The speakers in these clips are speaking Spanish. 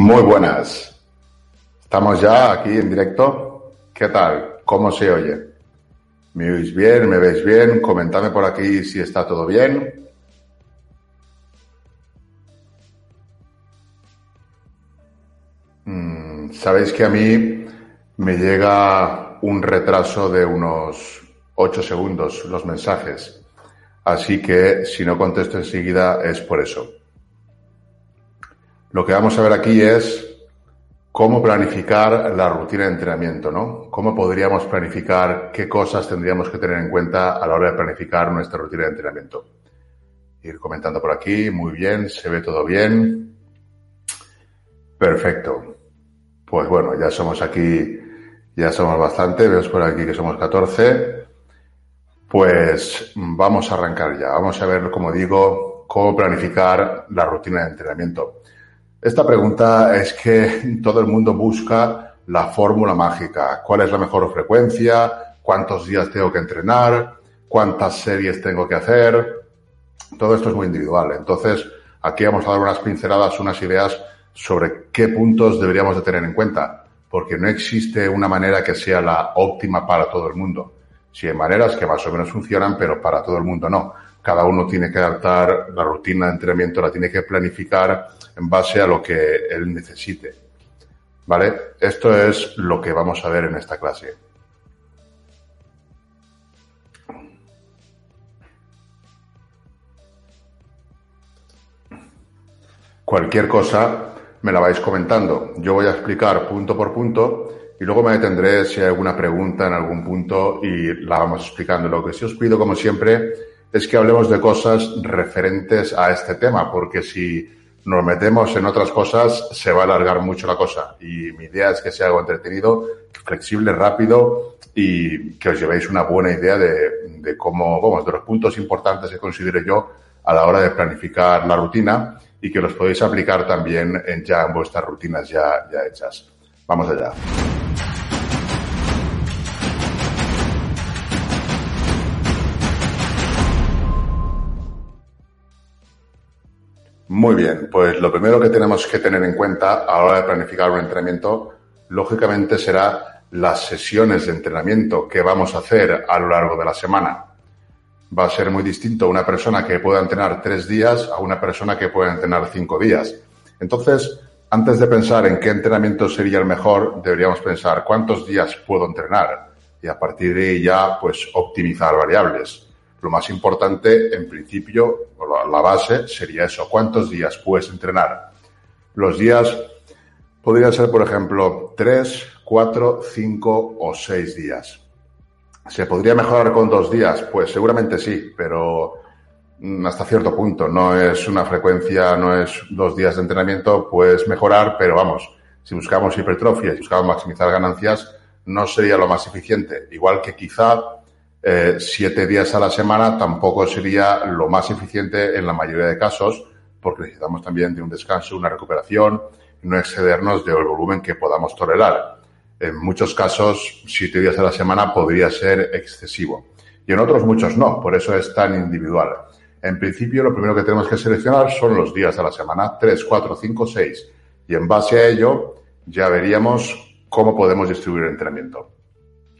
Muy buenas. Estamos ya aquí en directo. ¿Qué tal? ¿Cómo se oye? ¿Me oís bien? ¿Me veis bien? Comentadme por aquí si está todo bien. Mm, Sabéis que a mí me llega un retraso de unos 8 segundos los mensajes. Así que si no contesto enseguida es por eso. Lo que vamos a ver aquí es cómo planificar la rutina de entrenamiento, ¿no? Cómo podríamos planificar, qué cosas tendríamos que tener en cuenta a la hora de planificar nuestra rutina de entrenamiento. Ir comentando por aquí, muy bien, se ve todo bien. Perfecto. Pues bueno, ya somos aquí, ya somos bastante, vemos por aquí que somos 14. Pues vamos a arrancar ya. Vamos a ver, como digo, cómo planificar la rutina de entrenamiento. Esta pregunta es que todo el mundo busca la fórmula mágica. ¿Cuál es la mejor frecuencia? ¿Cuántos días tengo que entrenar? ¿Cuántas series tengo que hacer? Todo esto es muy individual. Entonces, aquí vamos a dar unas pinceladas, unas ideas sobre qué puntos deberíamos de tener en cuenta, porque no existe una manera que sea la óptima para todo el mundo. Sí hay maneras que más o menos funcionan, pero para todo el mundo no. Cada uno tiene que adaptar la rutina de entrenamiento, la tiene que planificar en base a lo que él necesite. ¿Vale? Esto es lo que vamos a ver en esta clase. Cualquier cosa me la vais comentando. Yo voy a explicar punto por punto y luego me detendré si hay alguna pregunta en algún punto y la vamos explicando. Lo que sí os pido, como siempre, es que hablemos de cosas referentes a este tema, porque si nos metemos en otras cosas, se va a alargar mucho la cosa. Y mi idea es que sea algo entretenido, flexible, rápido y que os llevéis una buena idea de, cómo, vamos, de los puntos importantes que considero yo a la hora de planificar la rutina y que los podéis aplicar también en ya en vuestras rutinas ya hechas. Vamos allá. Muy bien, pues lo primero que tenemos que tener en cuenta a la hora de planificar un entrenamiento, lógicamente será las sesiones de entrenamiento que vamos a hacer a lo largo de la semana. Va a ser muy distinto una persona que pueda entrenar tres días a una persona que pueda entrenar cinco días. Entonces, antes de pensar en qué entrenamiento sería el mejor, deberíamos pensar cuántos días puedo entrenar y a partir de ahí ya, pues, optimizar variables. Lo más importante, en principio, la base sería eso. ¿Cuántos días puedes entrenar? Los días podrían ser, por ejemplo, tres, cuatro, cinco o seis días. ¿Se podría mejorar con dos días? Pues seguramente sí, pero hasta cierto punto. No es una frecuencia, no es dos días de entrenamiento, puedes mejorar, pero vamos, si buscamos hipertrofia, si buscamos maximizar ganancias, no sería lo más eficiente. Igual que quizá eh, siete días a la semana tampoco sería lo más eficiente en la mayoría de casos, porque necesitamos también de un descanso, una recuperación, no excedernos del volumen que podamos tolerar. En muchos casos, siete días a la semana podría ser excesivo. Y en otros muchos no, por eso es tan individual. En principio, lo primero que tenemos que seleccionar son los días a la semana, tres, cuatro, cinco, seis. Y en base a ello, ya veríamos cómo podemos distribuir el entrenamiento.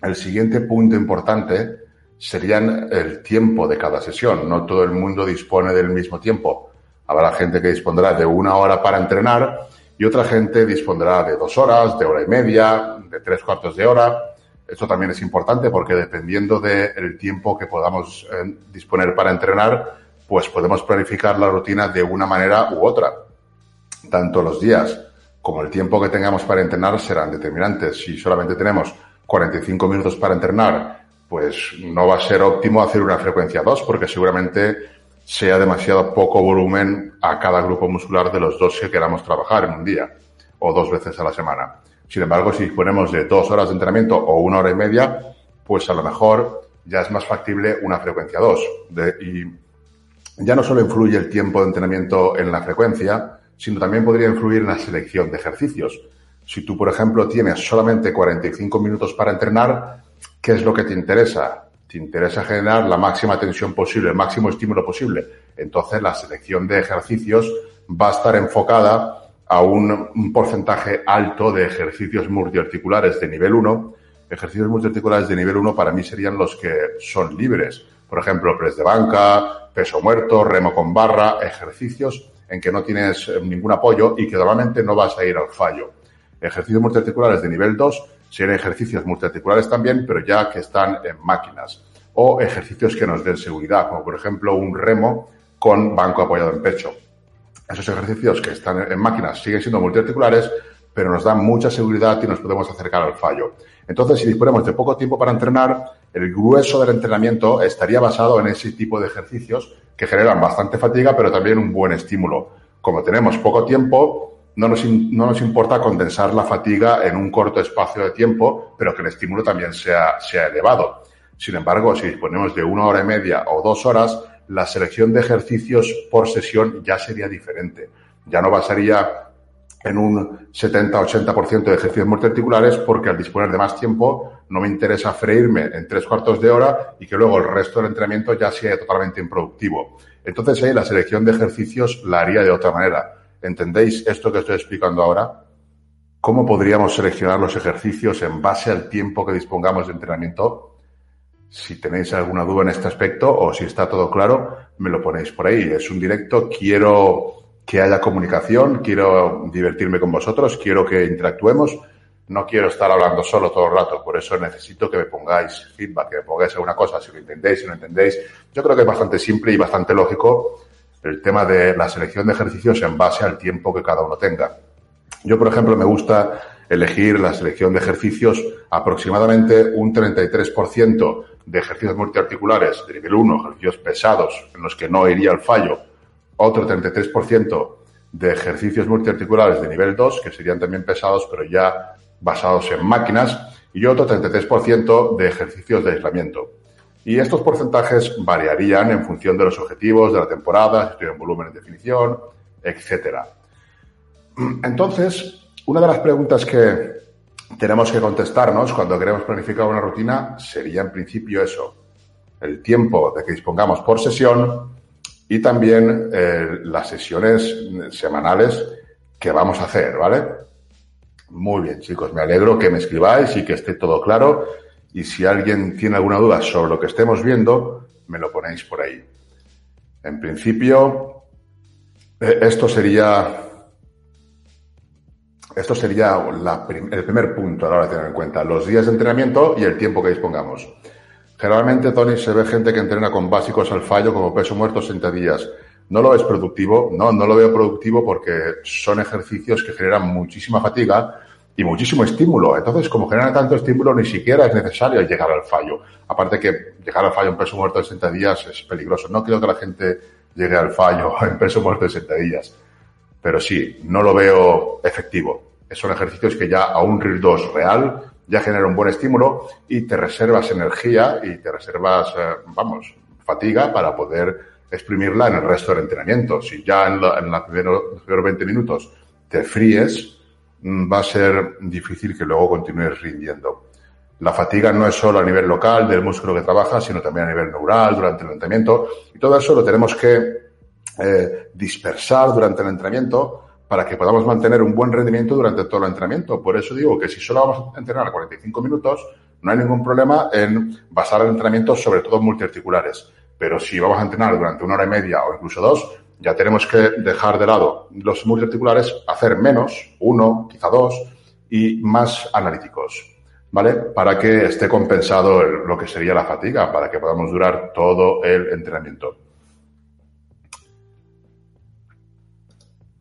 El siguiente punto importante serían el tiempo de cada sesión. No todo el mundo dispone del mismo tiempo. Habrá gente que dispondrá de una hora para entrenar y otra gente dispondrá de dos horas, de hora y media, de tres cuartos de hora. Esto también es importante porque dependiendo del tiempo que podamos eh, disponer para entrenar, pues podemos planificar la rutina de una manera u otra. Tanto los días como el tiempo que tengamos para entrenar serán determinantes. Si solamente tenemos 45 minutos para entrenar pues no va a ser óptimo hacer una frecuencia 2 porque seguramente sea demasiado poco volumen a cada grupo muscular de los dos que queramos trabajar en un día o dos veces a la semana. Sin embargo, si disponemos de dos horas de entrenamiento o una hora y media, pues a lo mejor ya es más factible una frecuencia 2. y ya no solo influye el tiempo de entrenamiento en la frecuencia, sino también podría influir en la selección de ejercicios. Si tú, por ejemplo, tienes solamente 45 minutos para entrenar, ¿Qué es lo que te interesa? Te interesa generar la máxima tensión posible, el máximo estímulo posible. Entonces la selección de ejercicios va a estar enfocada a un, porcentaje alto de ejercicios multiarticulares de nivel 1. Ejercicios multiarticulares de nivel 1 para mí serían los que son libres. Por ejemplo, press de banca, peso muerto, remo con barra, ejercicios en que no tienes ningún apoyo y que normalmente no vas a ir al fallo. Ejercicios multiarticulares de nivel 2 serían ejercicios multiarticulares también, pero ya que están en máquinas. O ejercicios que nos den seguridad, como por ejemplo un remo con banco apoyado en pecho. Esos ejercicios que están en máquinas siguen siendo multiarticulares, pero nos dan mucha seguridad y nos podemos acercar al fallo. Entonces, si disponemos de poco tiempo para entrenar, el grueso del entrenamiento estaría basado en ese tipo de ejercicios que generan bastante fatiga, pero también un buen estímulo. Como tenemos poco tiempo, no nos, no nos importa condensar la fatiga en un corto espacio de tiempo, pero que el estímulo también sea, sea elevado. Sin embargo, si disponemos de una hora y media o dos horas, la selección de ejercicios por sesión ya sería diferente. Ya no basaría en un 70-80% de ejercicios multiarticulares porque al disponer de más tiempo no me interesa freírme en tres cuartos de hora y que luego el resto del entrenamiento ya sea totalmente improductivo. Entonces ahí la selección de ejercicios la haría de otra manera. ¿Entendéis esto que estoy explicando ahora? ¿Cómo podríamos seleccionar los ejercicios en base al tiempo que dispongamos de entrenamiento? Si tenéis alguna duda en este aspecto o si está todo claro, me lo ponéis por ahí. Es un directo, quiero que haya comunicación, quiero divertirme con vosotros, quiero que interactuemos, no quiero estar hablando solo todo el rato, por eso necesito que me pongáis feedback, que me pongáis alguna cosa, si lo entendéis, si no entendéis. Yo creo que es bastante simple y bastante lógico el tema de la selección de ejercicios en base al tiempo que cada uno tenga. Yo, por ejemplo, me gusta elegir la selección de ejercicios aproximadamente un 33% de ejercicios multiarticulares de nivel 1, ejercicios pesados en los que no iría al fallo, otro 33% de ejercicios multiarticulares de nivel 2, que serían también pesados, pero ya basados en máquinas, y otro 33% de ejercicios de aislamiento. Y estos porcentajes variarían en función de los objetivos de la temporada, si estoy en volumen en definición, etcétera. Entonces, una de las preguntas que tenemos que contestarnos cuando queremos planificar una rutina sería en principio eso, el tiempo de que dispongamos por sesión y también eh, las sesiones semanales que vamos a hacer, ¿vale? Muy bien, chicos, me alegro que me escribáis y que esté todo claro. Y si alguien tiene alguna duda sobre lo que estemos viendo, me lo ponéis por ahí. En principio, eh, esto sería, esto sería el primer punto a la hora de tener en cuenta, los días de entrenamiento y el tiempo que dispongamos. Generalmente, Tony, se ve gente que entrena con básicos al fallo como peso muerto 60 días. ¿No lo ves productivo? No, no lo veo productivo porque son ejercicios que generan muchísima fatiga y muchísimo estímulo. Entonces, como generan tanto estímulo, ni siquiera es necesario llegar al fallo. Aparte que llegar al fallo en peso muerto de 60 días es peligroso. No creo que la gente llegue al fallo en peso muerto de 60 días. Pero sí, no lo veo efectivo. Son ejercicios que ya a un RIR 2 real ya genera un buen estímulo y te reservas energía y te reservas, eh, vamos, fatiga para poder exprimirla en el resto del entrenamiento. Si ya en, en los primeros 20 minutos te fríes, va a ser difícil que luego continúes rindiendo. La fatiga no es solo a nivel local del músculo que trabaja, sino también a nivel neural durante el entrenamiento. Y todo eso lo tenemos que eh, dispersar durante el entrenamiento para que podamos mantener un buen rendimiento durante todo el entrenamiento. Por eso digo que si solo vamos a entrenar 45 minutos, no hay ningún problema en basar el entrenamiento sobre todo en multiarticulares. Pero si vamos a entrenar durante una hora y media o incluso dos, ya tenemos que dejar de lado los multiarticulares, hacer menos, uno, quizá dos, y más analíticos, ¿vale? Para que esté compensado lo que sería la fatiga, para que podamos durar todo el entrenamiento.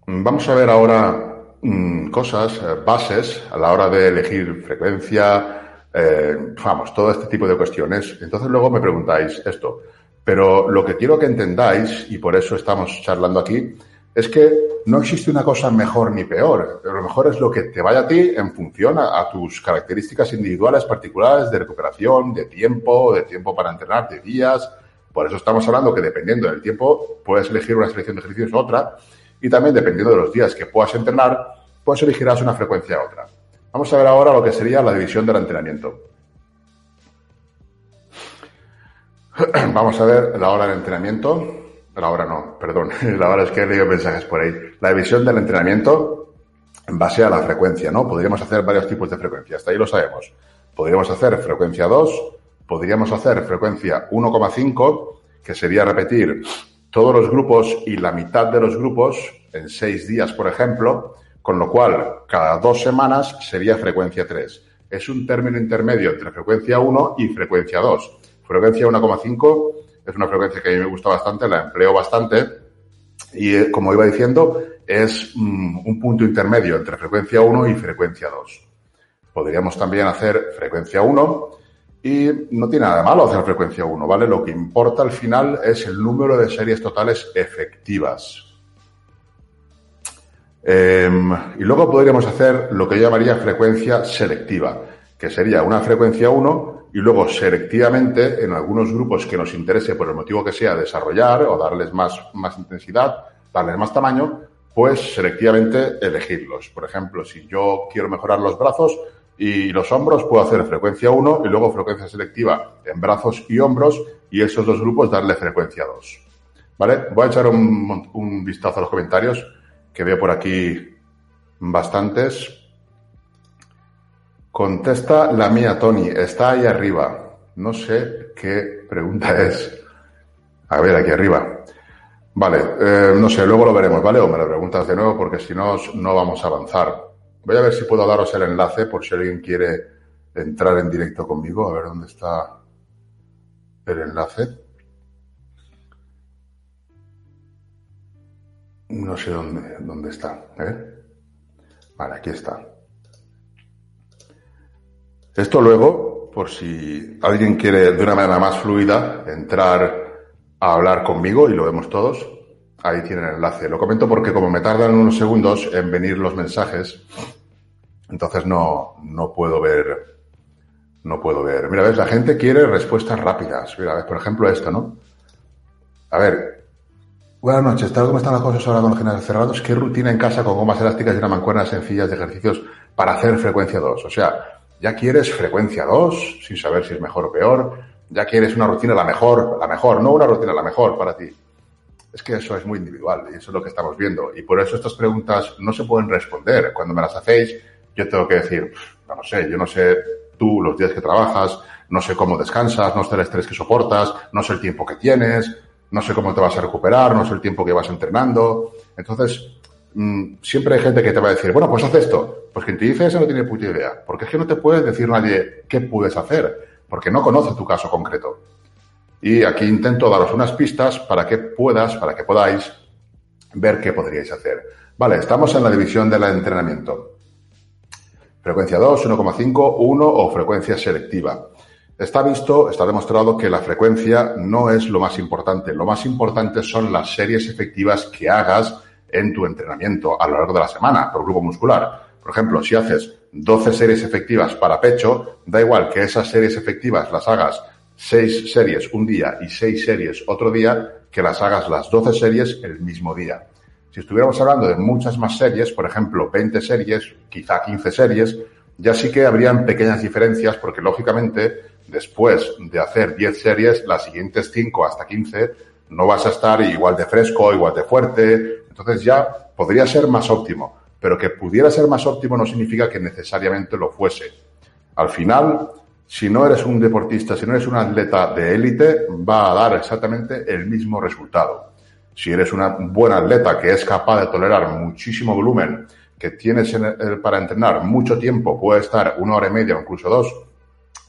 Vamos a ver ahora mm, cosas, eh, bases a la hora de elegir frecuencia, eh, vamos, todo este tipo de cuestiones. Entonces luego me preguntáis esto. Pero lo que quiero que entendáis, y por eso estamos charlando aquí, es que no existe una cosa mejor ni peor. Lo mejor es lo que te vaya a ti en función a, tus características individuales particulares de recuperación, de tiempo, de tiempo para entrenar, de días. Por eso estamos hablando que dependiendo del tiempo puedes elegir una selección de ejercicios u otra y también dependiendo de los días que puedas entrenar, pues elegirás una frecuencia u otra. Vamos a ver ahora lo que sería la división del entrenamiento. Vamos a ver la hora del entrenamiento. La hora no, perdón. La hora es que he leído mensajes por ahí. La división del entrenamiento. en base a la frecuencia, ¿no? Podríamos hacer varios tipos de frecuencia, hasta ahí lo sabemos. Podríamos hacer frecuencia 2, podríamos hacer frecuencia 1,5, que sería repetir todos los grupos y la mitad de los grupos en seis días, por ejemplo, con lo cual cada dos semanas sería frecuencia 3. Es un término intermedio entre frecuencia 1 y frecuencia 2. Frecuencia 1,5 es una frecuencia que a mí me gusta bastante, la empleo bastante y, eh, como iba diciendo, es mm, un punto intermedio entre frecuencia 1 y frecuencia 2. Podríamos también hacer frecuencia 1 y no tiene nada de malo hacer frecuencia 1, ¿vale? Lo que importa al final es el número de series totales efectivas. Em, y luego podríamos hacer lo que yo llamaría frecuencia selectiva, que sería una frecuencia 1 y luego selectivamente en algunos grupos que nos interese por el motivo que sea desarrollar o darles más, más intensidad, darles más tamaño, pues selectivamente elegirlos. Por ejemplo, si yo quiero mejorar los brazos y los hombros, puedo hacer frecuencia 1 y luego frecuencia selectiva en brazos y hombros y esos dos grupos darle frecuencia 2. ¿Vale? Voy a echar un, un vistazo a los comentarios que veo por aquí bastantes. Contesta la mía, Tony. Está ahí arriba. No sé qué pregunta es. A ver, aquí arriba. Vale, eh, no sé, luego lo veremos, ¿vale? O me lo preguntas de nuevo porque si no, no vamos a avanzar. Voy a ver si puedo daros el enlace por si alguien quiere entrar en directo conmigo. A ver dónde está el enlace. No sé dónde, dónde está. ¿eh? Vale, aquí está. Esto luego, por si alguien quiere de una manera más fluida entrar a hablar conmigo y lo vemos todos, ahí tienen el enlace. Lo comento porque como me tardan unos segundos en venir los mensajes, entonces no, no puedo ver, no puedo ver. Mira, ves, la gente quiere respuestas rápidas. Mira, ves, por ejemplo esto, ¿no? A ver, Buenas noches, tal como están las cosas ahora con los generales cerrados, ¿qué rutina en casa con gomas elásticas y una mancuerna sencillas de ejercicios para hacer frecuencia 2? O sea, ya quieres frecuencia 2, sin saber si es mejor o peor, ya quieres una rutina la mejor, la mejor, no una rutina la mejor para ti. Es que eso es muy individual y eso es lo que estamos viendo. Y por eso estas preguntas no se pueden responder. Cuando me las hacéis, yo tengo que decir, no lo sé, yo no sé tú los días que trabajas, no sé cómo descansas, no sé el estrés que soportas, no sé el tiempo que tienes, no sé cómo te vas a recuperar, no sé el tiempo que vas entrenando. Entonces, siempre hay gente que te va a decir, bueno, pues haz esto. Pues quien te dice eso no tiene puta idea. Porque es que no te puede decir nadie qué puedes hacer, porque no conoce tu caso concreto. Y aquí intento daros unas pistas para que puedas, para que podáis ver qué podríais hacer. Vale, estamos en la división del entrenamiento. Frecuencia 2, 1,5, 1 o frecuencia selectiva. Está visto, está demostrado que la frecuencia no es lo más importante. Lo más importante son las series efectivas que hagas en tu entrenamiento a lo largo de la semana por grupo muscular. Por ejemplo, si haces 12 series efectivas para pecho, da igual que esas series efectivas las hagas 6 series un día y 6 series otro día, que las hagas las 12 series el mismo día. Si estuviéramos hablando de muchas más series, por ejemplo, 20 series, quizá 15 series, ya sí que habrían pequeñas diferencias porque lógicamente después de hacer 10 series, las siguientes 5 hasta 15 no vas a estar igual de fresco, igual de fuerte. Entonces ya podría ser más óptimo, pero que pudiera ser más óptimo no significa que necesariamente lo fuese. Al final, si no eres un deportista, si no eres un atleta de élite, va a dar exactamente el mismo resultado. Si eres una buena atleta que es capaz de tolerar muchísimo volumen, que tienes para entrenar mucho tiempo, puede estar una hora y media o incluso dos,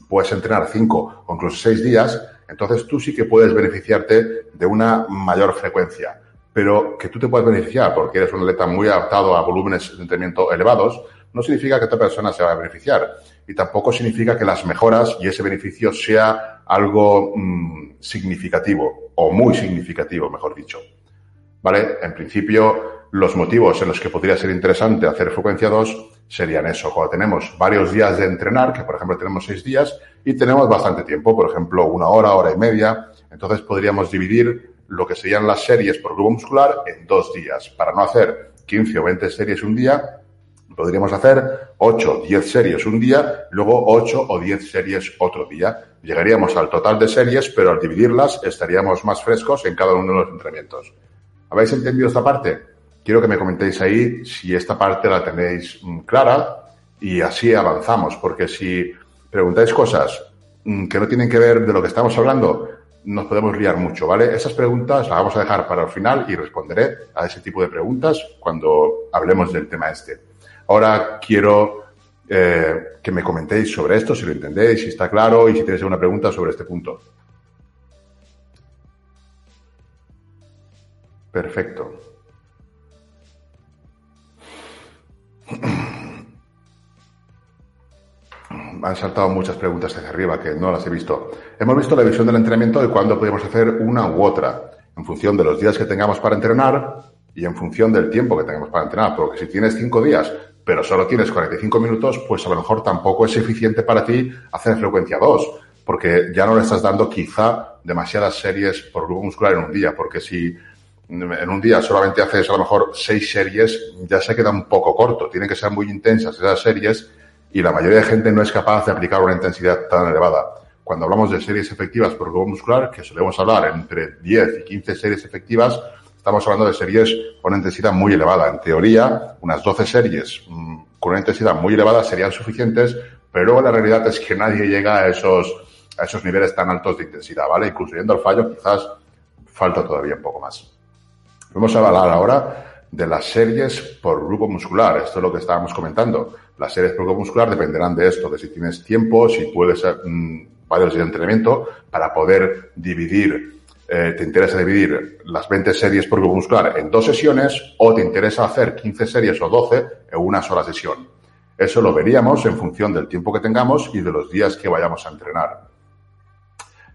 puedes entrenar cinco o incluso seis días, entonces tú sí que puedes beneficiarte de una mayor frecuencia. Pero que tú te puedas beneficiar porque eres un atleta muy adaptado a volúmenes de entrenamiento elevados, no significa que otra persona se va a beneficiar. Y tampoco significa que las mejoras y ese beneficio sea algo mm, significativo o muy significativo, mejor dicho. ¿Vale? En principio, los motivos en los que podría ser interesante hacer frecuencia 2 serían eso, cuando tenemos varios días de entrenar, que por ejemplo tenemos seis días, y tenemos bastante tiempo, por ejemplo una hora, hora y media, entonces podríamos dividir lo que serían las series por grupo muscular en dos días. Para no hacer 15 o 20 series un día, podríamos hacer 8 o 10 series un día, luego 8 o 10 series otro día. Llegaríamos al total de series, pero al dividirlas estaríamos más frescos en cada uno de los entrenamientos. ¿Habéis entendido esta parte? quiero que me comentéis ahí si esta parte la tenéis mm, clara y así avanzamos, porque si preguntáis cosas mm, que no tienen que ver de lo que estamos hablando, nos podemos liar mucho, ¿vale? Esas preguntas las vamos a dejar para el final y responderé a ese tipo de preguntas cuando hablemos del tema este. Ahora quiero eh, que me comentéis sobre esto, si lo entendéis, si está claro y si tenéis alguna pregunta sobre este punto. Perfecto. han saltado muchas preguntas hacia arriba que no las he visto. Hemos visto la visión del entrenamiento de cuándo podemos hacer una u otra, en función de los días que tengamos para entrenar y en función del tiempo que tengamos para entrenar. Porque si tienes cinco días, pero solo tienes 45 minutos, pues a lo mejor tampoco es eficiente para ti hacer frecuencia 2, porque ya no le estás dando quizá demasiadas series por grupo muscular en un día, porque si en un día solamente haces a lo mejor seis series, ya se queda un poco corto. Tienen que ser muy intensas esas series y la mayoría de gente no es capaz de aplicar una intensidad tan elevada. Cuando hablamos de series efectivas por grupo muscular, que solemos hablar entre 10 y 15 series efectivas, estamos hablando de series con una intensidad muy elevada. En teoría, unas 12 series mm, con una intensidad muy elevada serían suficientes, pero la realidad es que nadie llega a esos, a esos niveles tan altos de intensidad, ¿vale? Incluso yendo al fallo, quizás falta todavía un poco más. Vamos a hablar ahora de las series por grupo muscular. Esto es lo que estábamos comentando. Las series por grupo muscular dependerán de esto, de si tienes tiempo, si puedes mmm, varios días de entrenamiento para poder dividir, eh, te interesa dividir las 20 series por grupo muscular en dos sesiones o te interesa hacer 15 series o 12 en una sola sesión. Eso lo veríamos en función del tiempo que tengamos y de los días que vayamos a entrenar.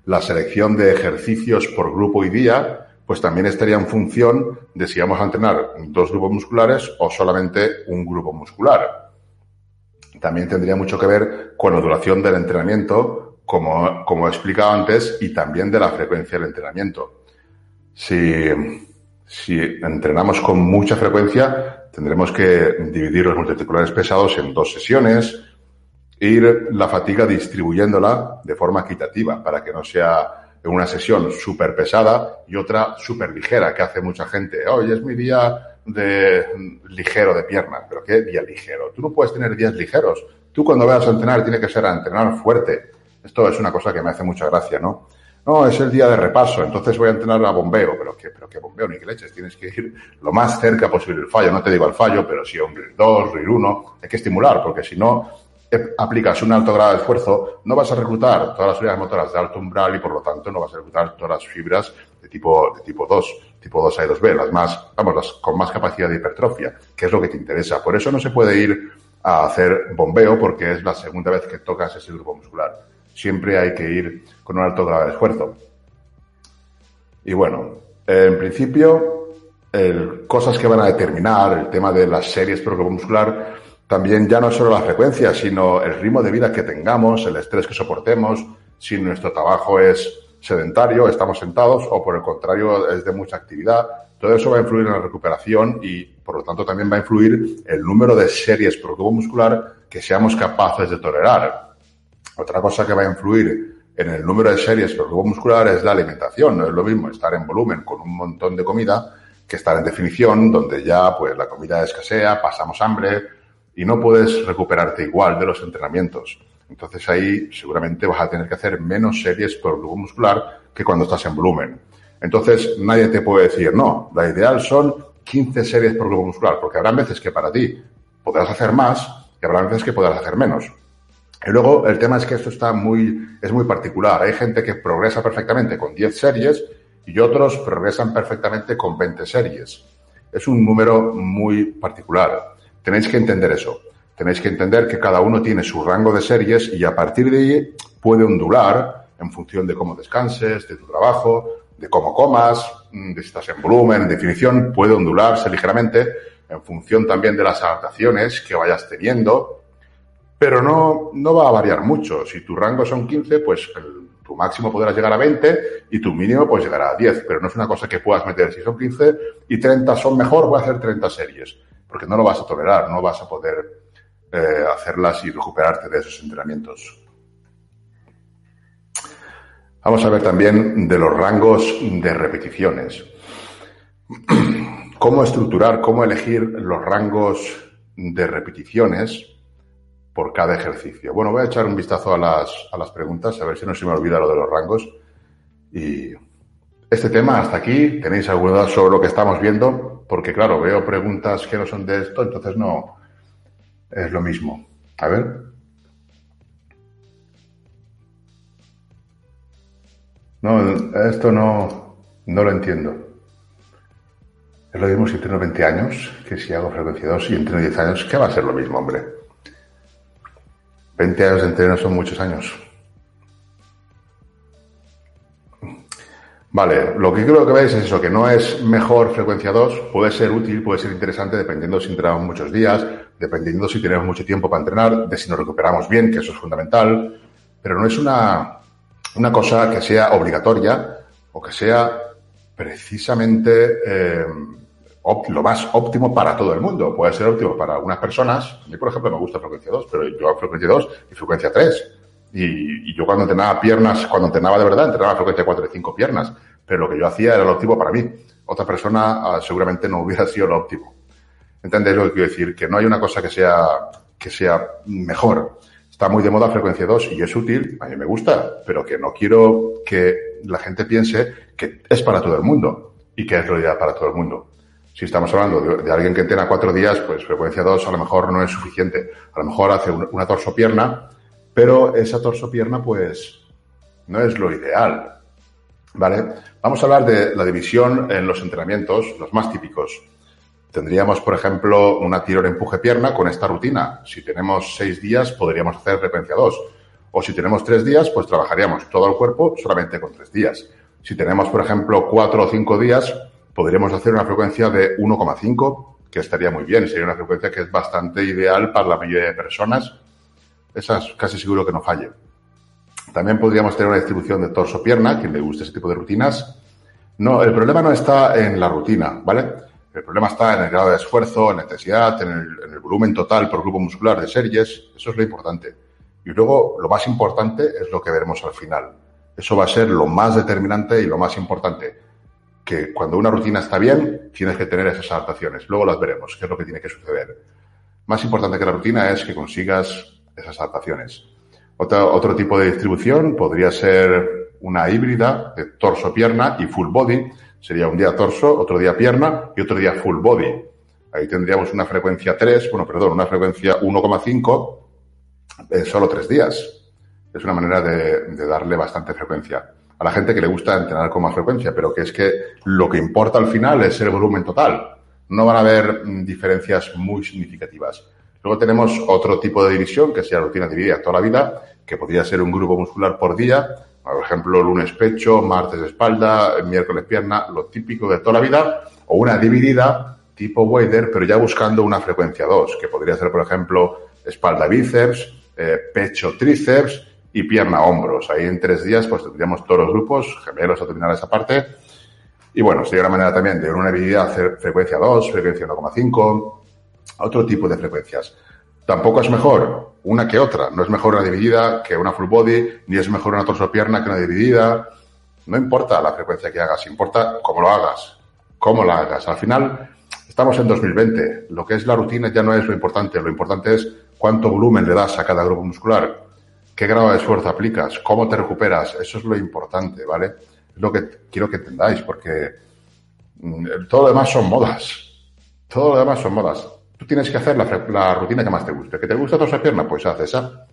La selección de ejercicios por grupo y día pues también estaría en función de si vamos a entrenar dos grupos musculares o solamente un grupo muscular. También tendría mucho que ver con la duración del entrenamiento, como, como he explicado antes, y también de la frecuencia del entrenamiento. Si, si entrenamos con mucha frecuencia, tendremos que dividir los multiarticulares pesados en dos sesiones, ir la fatiga distribuyéndola de forma equitativa para que no sea una sesión súper pesada y otra súper ligera, que hace mucha gente. Hoy es mi día de ligero de pierna. ¿Pero qué día ligero? Tú no puedes tener días ligeros. Tú cuando vayas a entrenar tiene que ser a entrenar fuerte. Esto es una cosa que me hace mucha gracia, ¿no? No, es el día de repaso, entonces voy a entrenar a bombeo. Pero qué, pero qué bombeo, ni qué leches. Tienes que ir lo más cerca posible del fallo. No te digo al fallo, pero a un RIR 2, RIR 1. Hay que estimular, porque si no, aplicas un alto grado de esfuerzo, no vas a reclutar todas las unidades motoras de alto umbral y por lo tanto no vas a reclutar todas las fibras de tipo, de tipo 2, tipo 2A y 2B, las más, vamos, las con más capacidad de hipertrofia, que es lo que te interesa. Por eso no se puede ir a hacer bombeo porque es la segunda vez que tocas ese grupo muscular. Siempre hay que ir con un alto grado de esfuerzo. Y bueno, en principio, el, cosas que van a determinar el tema de las series por grupo muscular también ya no solo la frecuencia, sino el ritmo de vida que tengamos, el estrés que soportemos, si nuestro trabajo es sedentario, estamos sentados o por el contrario es de mucha actividad. Todo eso va a influir en la recuperación y por lo tanto también va a influir el número de series por tubo muscular que seamos capaces de tolerar. Otra cosa que va a influir en el número de series por tubo muscular es la alimentación. No es lo mismo estar en volumen con un montón de comida que estar en definición donde ya pues la comida escasea, pasamos hambre, y no puedes recuperarte igual de los entrenamientos. Entonces ahí seguramente vas a tener que hacer menos series por grupo muscular que cuando estás en volumen. Entonces nadie te puede decir, no, la ideal son 15 series por grupo muscular, porque habrá veces que para ti podrás hacer más y habrá veces que podrás hacer menos. Y luego el tema es que esto está muy, es muy particular. Hay gente que progresa perfectamente con 10 series y otros progresan perfectamente con 20 series. Es un número muy particular. Tenéis que entender eso. Tenéis que entender que cada uno tiene su rango de series y a partir de ahí puede ondular en función de cómo descanses, de tu trabajo, de cómo comas, de si estás en volumen, en definición, puede ondularse ligeramente en función también de las adaptaciones que vayas teniendo, pero no, no va a variar mucho. Si tu rango son 15, pues tu máximo podrás llegar a 20 y tu mínimo pues llegará a 10, pero no es una cosa que puedas meter. Si son 15 y 30 son mejor, voy a hacer 30 series porque no lo vas a tolerar, no vas a poder eh, hacerlas y recuperarte de esos entrenamientos. Vamos a ver también de los rangos de repeticiones. cómo estructurar, cómo elegir los rangos de repeticiones por cada ejercicio. Bueno, voy a echar un vistazo a las, a las preguntas, a ver si no se me olvida lo de los rangos. Y este tema hasta aquí, ¿tenéis alguna duda sobre lo que estamos viendo? Porque claro, veo preguntas que no son de esto, entonces no es lo mismo. A ver. No, esto no, no lo entiendo. Es lo mismo si entreno 20 años que si hago frecuencia 2 y entreno 10 años, ¿qué va a ser lo mismo, hombre. 20 años de entreno son muchos años. Vale, lo que creo que veis es eso, que no es mejor frecuencia 2, puede ser útil, puede ser interesante dependiendo si entrenamos muchos días, dependiendo si tenemos mucho tiempo para entrenar, de si nos recuperamos bien, que eso es fundamental, pero no es una, una cosa que sea obligatoria o que sea precisamente eh, lo más óptimo para todo el mundo. Puede ser óptimo para algunas personas. A mí, por ejemplo, me gusta frecuencia 2, pero yo hago frecuencia 2 y frecuencia 3. Y, yo cuando entrenaba piernas, cuando entrenaba de verdad, entrenaba frecuencia 4 y 5 piernas. Pero lo que yo hacía era lo óptimo para mí. Otra persona ah, seguramente no hubiera sido lo óptimo. ¿Entendéis lo que quiero decir? Que no hay una cosa que sea, que sea mejor. Está muy de moda frecuencia 2 y es útil, a mí me gusta, pero que no quiero que la gente piense que es para todo el mundo y que es realidad para todo el mundo. Si estamos hablando de, alguien que entrena cuatro días, pues frecuencia 2 a lo mejor no es suficiente. A lo mejor hace una torso-pierna, pero esa torso-pierna pues no es lo ideal. ¿Vale? Vamos a hablar de la división en los entrenamientos, los más típicos. Tendríamos, por ejemplo, una tirón empuje-pierna con esta rutina. Si tenemos seis días, podríamos hacer frecuencia 2. O si tenemos tres días, pues trabajaríamos todo el cuerpo solamente con tres días. Si tenemos, por ejemplo, cuatro o cinco días, podríamos hacer una frecuencia de 1,5, que estaría muy bien. Sería una frecuencia que es bastante ideal para la mayoría de personas. Esa es casi seguro que no falle. También podríamos tener una distribución de torso-pierna, quien le guste ese tipo de rutinas. No, el problema no está en la rutina, ¿vale? El problema está en el grado de esfuerzo, en la intensidad, en el, en el volumen total por grupo muscular de series. Eso es lo importante. Y luego, lo más importante es lo que veremos al final. Eso va a ser lo más determinante y lo más importante que cuando una rutina está bien, tienes que tener esas adaptaciones. Luego las veremos, qué es lo que tiene que suceder. Más importante que la rutina es que consigas esas adaptaciones. Otro, otro tipo de distribución podría ser una híbrida de torso-pierna y full body. Sería un día torso, otro día pierna y otro día full body. Ahí tendríamos una frecuencia 3, bueno, perdón, una frecuencia 1,5 en solo tres días. Es una manera de, darle bastante frecuencia a la gente que le gusta entrenar con más frecuencia, pero que es que lo que importa al final es el volumen total. No van a haber mm, diferencias muy significativas. Luego tenemos otro tipo de división, que sea rutina dividida toda la vida, que podría ser un grupo muscular por día, por ejemplo, lunes pecho, martes espalda, miércoles pierna, lo típico de toda la vida, o una dividida tipo Wader, pero ya buscando una frecuencia 2, que podría ser, por ejemplo, espalda bíceps, eh, pecho tríceps, y pierna hombros. Ahí en tres días pues tendríamos todos los grupos, gemelos a terminar esa parte. Y bueno, sería una manera también de una habilidad hacer frecuencia 2, frecuencia 1,5, otro tipo de frecuencias. Tampoco es mejor una que otra. No es mejor una dividida que una full body, ni es mejor una torso pierna que una dividida. No importa la frecuencia que hagas, importa cómo lo hagas, cómo la hagas. Al final, estamos en 2020. Lo que es la rutina ya no es lo importante. Lo importante es cuánto volumen le das a cada grupo muscular qué grado de esfuerzo aplicas, cómo te recuperas, eso es lo importante, ¿vale? Es lo que quiero que entendáis, porque mm, todo lo demás son modas. Todo lo demás son modas. Tú tienes que hacer la, rutina que más te guste. ¿Que te gusta toda esa pierna? Pues haz esa.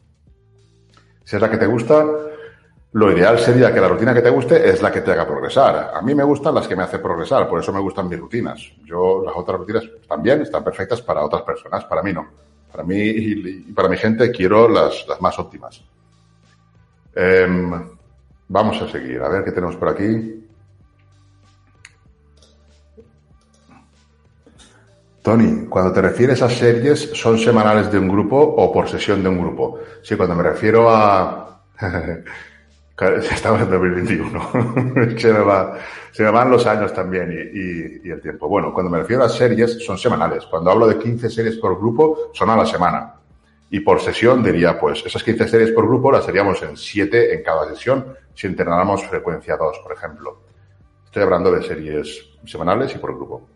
Si es la que te gusta, lo ideal sería que la rutina que te guste es la que te haga progresar. A mí me gustan las que me hacen progresar, por eso me gustan mis rutinas. Yo, las otras rutinas bien, están perfectas para otras personas, para mí no. Para mí y para mi gente quiero las, las más óptimas. Em, vamos a seguir, a ver qué tenemos por aquí. Tony, cuando te refieres a series, ¿son semanales de un grupo o por sesión de un grupo? Sí, cuando me refiero a... Estamos en 2021. se, me van los años también y, y, el tiempo. Bueno, cuando me refiero a series, son semanales. Cuando hablo de 15 series por grupo, son a la semana. Y por sesión diría, pues esas 15 series por grupo las haríamos en 7 en cada sesión si entrenáramos frecuencia 2, por ejemplo. Estoy hablando de series semanales y por grupo.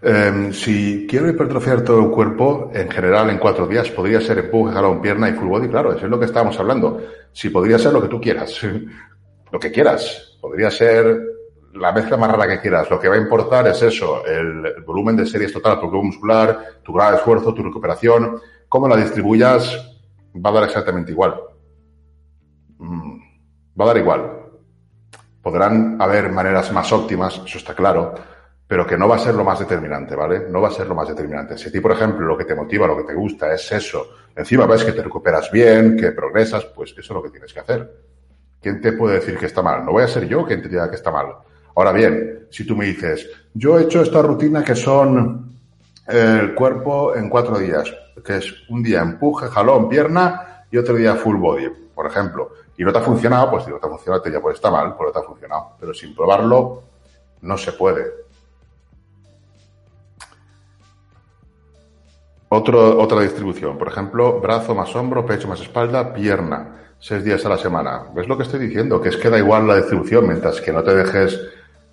Em, si quiero hipertrofiar todo el cuerpo, en general en cuatro días, podría ser empuje, jalón, pierna y full body, claro, eso es lo que estábamos hablando. Si podría ser lo que tú quieras, lo que quieras. Podría ser la mezcla más rara que quieras. Lo que va a importar es eso, el, volumen de series total, tu grupo muscular, tu grado de esfuerzo, tu recuperación, cómo la distribuyas, va a dar exactamente igual. Mm, va a dar igual. Podrán haber maneras más óptimas, eso está claro, pero que no va a ser lo más determinante, ¿vale? No va a ser lo más determinante. Si a ti, por ejemplo, lo que te motiva, lo que te gusta es eso, encima ves que te recuperas bien, que progresas, pues eso es lo que tienes que hacer. ¿Quién te puede decir que está mal? No voy a ser yo quien te diga que está mal. Ahora bien, si tú me dices, yo he hecho esta rutina que son el cuerpo en cuatro días, que es un día empuje, jalón, pierna y otro día full body, por ejemplo, y no te ha funcionado, pues si no te ha funcionado, te ya pues está mal, pues no te ha funcionado. Pero sin probarlo, no se puede. Otro, otra distribución, por ejemplo, brazo más hombro, pecho más espalda, pierna, seis días a la semana. ¿Ves lo que estoy diciendo? Que es que da igual la distribución, mientras que no te dejes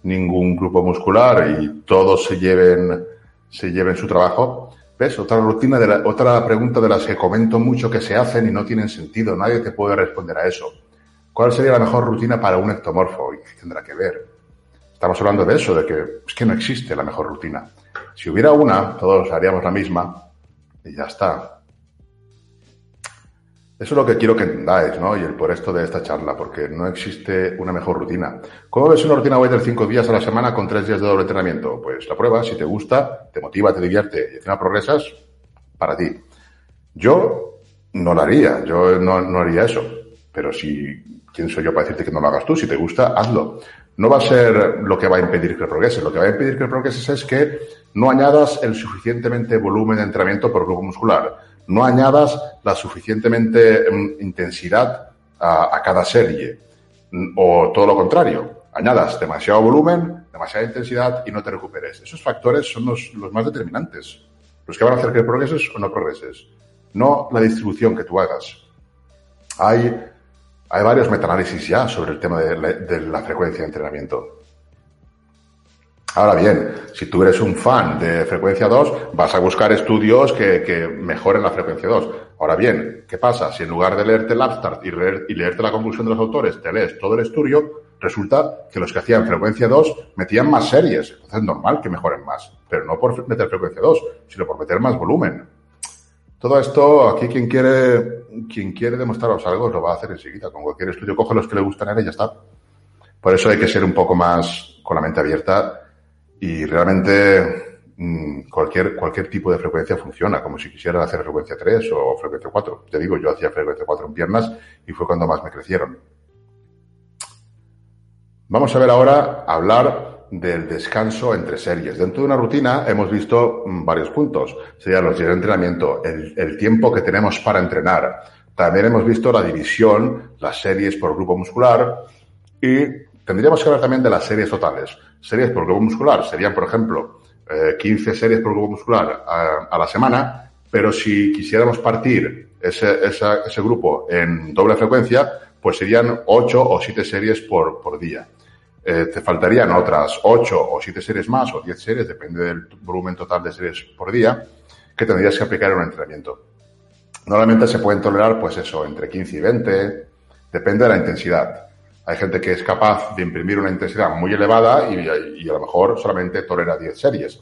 ningún grupo muscular y todos se lleven, se lleven su trabajo. ¿Ves? Otra rutina de la, otra pregunta de las que comento mucho que se hacen y no tienen sentido. Nadie te puede responder a eso. ¿Cuál sería la mejor rutina para un ectomorfo? ¿Y qué tendrá que ver? Estamos hablando de eso, de que es que no existe la mejor rutina. Si hubiera una, todos haríamos la misma, y ya está. Eso es lo que quiero que entendáis, ¿no? Y el por esto de esta charla, porque no existe una mejor rutina. ¿Cómo ves una rutina de cinco días a la semana con tres días de doble entrenamiento? Pues la prueba, si te gusta, te motiva, te divierte y encima progresas, para ti. Yo no lo haría, yo no, no haría eso. Pero si, ¿quién soy yo para decirte que no lo hagas tú? Si te gusta, hazlo no va a ser lo que va a impedir que progreses. Lo que va a impedir que progreses es que no añadas el suficientemente volumen de entrenamiento por grupo muscular. No añadas la suficientemente mm, intensidad a, cada serie. Mm, o todo lo contrario. Añadas demasiado volumen, demasiada intensidad y no te recuperes. Esos factores son los, más determinantes. Los que van a hacer que progreses o no progreses. No la distribución que tú hagas. Hay hay varios metaanálisis ya sobre el tema de la, frecuencia de entrenamiento. Ahora bien, si tú eres un fan de frecuencia 2, vas a buscar estudios que, mejoren la frecuencia 2. Ahora bien, ¿qué pasa? Si en lugar de leerte el abstract y, leerte la conclusión de los autores, te lees todo el estudio, resulta que los que hacían frecuencia 2 metían más series. Entonces es normal que mejoren más, pero no por meter frecuencia 2, sino por meter más volumen. Todo esto, aquí quien quiere, quien quiere demostraros algo lo va a hacer enseguida. Con cualquier estudio coge los que le gustan a y ya está. Por eso hay que ser un poco más con la mente abierta y realmente mm, cualquier, cualquier tipo de frecuencia funciona, como si quisiera hacer frecuencia 3 o frecuencia 4. Te digo, yo hacía frecuencia 4 en piernas y fue cuando más me crecieron. Vamos a ver ahora hablar del descanso entre series. Dentro de una rutina hemos visto mm, varios puntos. Serían los días de entrenamiento, el, tiempo que tenemos para entrenar. También hemos visto la división, las series por grupo muscular y tendríamos que hablar también de las series totales. Series por grupo muscular serían, por ejemplo, 15 eh, series por grupo muscular a, la semana, pero si quisiéramos partir ese, ese grupo en doble frecuencia, pues serían 8 o 7 series por, por día. Eh, te faltarían otras 8 o 7 series más o 10 series, depende del volumen total de series por día, que tendrías que aplicar en un entrenamiento. Normalmente se pueden tolerar, pues eso, entre 15 y 20, depende de la intensidad. Hay gente que es capaz de imprimir una intensidad muy elevada y, a lo mejor solamente tolera 10 series.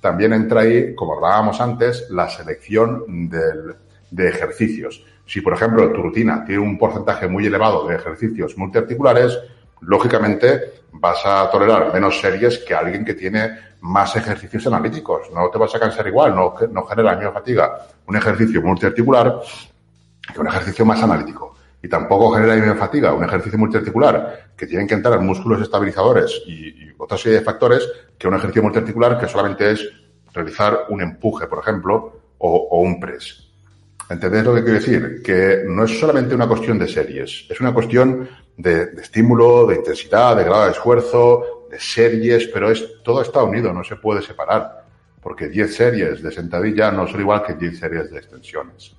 También entra ahí, como hablábamos antes, la selección de ejercicios. Si, por ejemplo, tu rutina tiene un porcentaje muy elevado de ejercicios multiarticulares, lógicamente vas a tolerar menos series que alguien que tiene más ejercicios analíticos. No te vas a cansar igual, no, no genera la misma fatiga un ejercicio multiarticular que un ejercicio más analítico. Y tampoco genera fatiga un ejercicio multiarticular que tienen que entrar músculos estabilizadores y, otra serie de factores que un ejercicio multiarticular que solamente es realizar un empuje, por ejemplo, o, un press. ¿Entendéis lo que quiero decir? Que no es solamente una cuestión de series, es una cuestión de, estímulo, de intensidad, de grado de esfuerzo, de series, pero es, todo está unido, no se puede separar. Porque 10 series de sentadilla no son igual que 10 series de extensiones.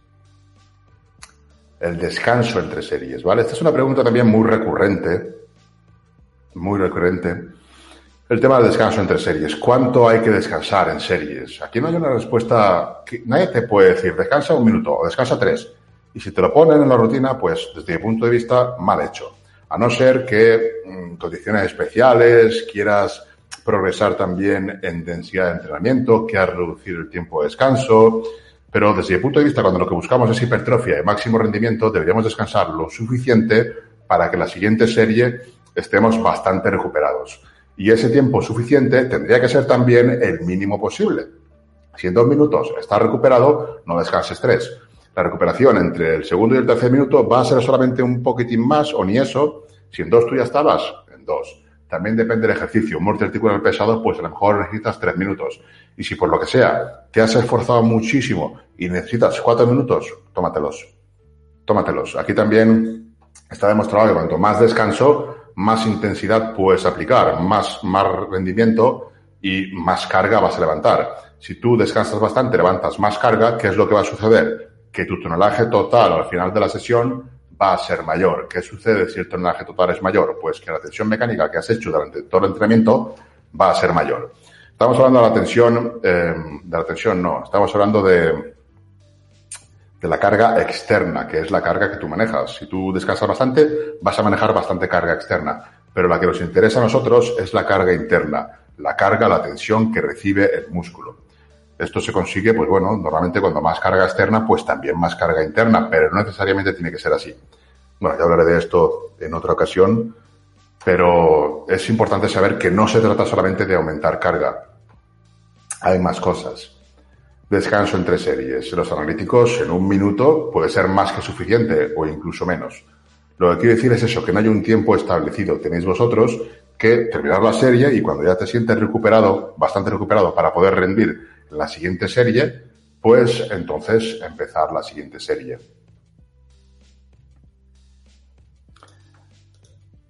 El descanso entre series, ¿vale? Esta es una pregunta también muy recurrente, muy recurrente. El tema del descanso entre series. ¿Cuánto hay que descansar en series? Aquí no hay una respuesta que nadie te puede decir, descansa un minuto o descansa tres. Y si te lo ponen en la rutina, pues desde mi punto de vista, mal hecho. A no ser que mm, condiciones especiales quieras progresar también en densidad de entrenamiento, quieras reducir el tiempo de descanso. Pero desde mi punto de vista, cuando lo que buscamos es hipertrofia y máximo rendimiento, deberíamos descansar lo suficiente para que la siguiente serie estemos bastante recuperados. Y ese tiempo suficiente tendría que ser también el mínimo posible. Si en dos minutos estás recuperado, no descanses tres. La recuperación entre el segundo y el tercer minuto va a ser solamente un poquitín más o ni eso. Si en dos tú ya estabas, en dos. También depende del ejercicio. Un multiarticular pesado, pues a lo mejor necesitas tres minutos. Y si por lo que sea te has esforzado muchísimo y necesitas cuatro minutos, tómatelos. Tómatelos. Aquí también está demostrado que cuanto más descanso, más intensidad puedes aplicar, más, más rendimiento y más carga vas a levantar. Si tú descansas bastante, levantas más carga, ¿qué es lo que va a suceder? Que tu tonelaje total al final de la sesión va a ser mayor. ¿Qué sucede si el tonelaje total es mayor? Pues que la tensión mecánica que has hecho durante todo el entrenamiento va a ser mayor. Estamos hablando de la tensión, eh, de la tensión no, estamos hablando de, de la carga externa, que es la carga que tú manejas. Si tú descansas bastante, vas a manejar bastante carga externa. Pero la que nos interesa a nosotros es la carga interna, la carga, la tensión que recibe el músculo. Esto se consigue, pues bueno, normalmente cuando más carga externa, pues también más carga interna, pero no necesariamente tiene que ser así. Bueno, ya hablaré de esto en otra ocasión, pero es importante saber que no se trata solamente de aumentar carga. Hay más cosas descanso entre series. Los analíticos en un minuto puede ser más que suficiente o incluso menos. Lo que quiero decir es eso, que no hay un tiempo establecido. Tenéis vosotros que terminar la serie y cuando ya te sientes recuperado, bastante recuperado para poder rendir la siguiente serie, pues entonces empezar la siguiente serie.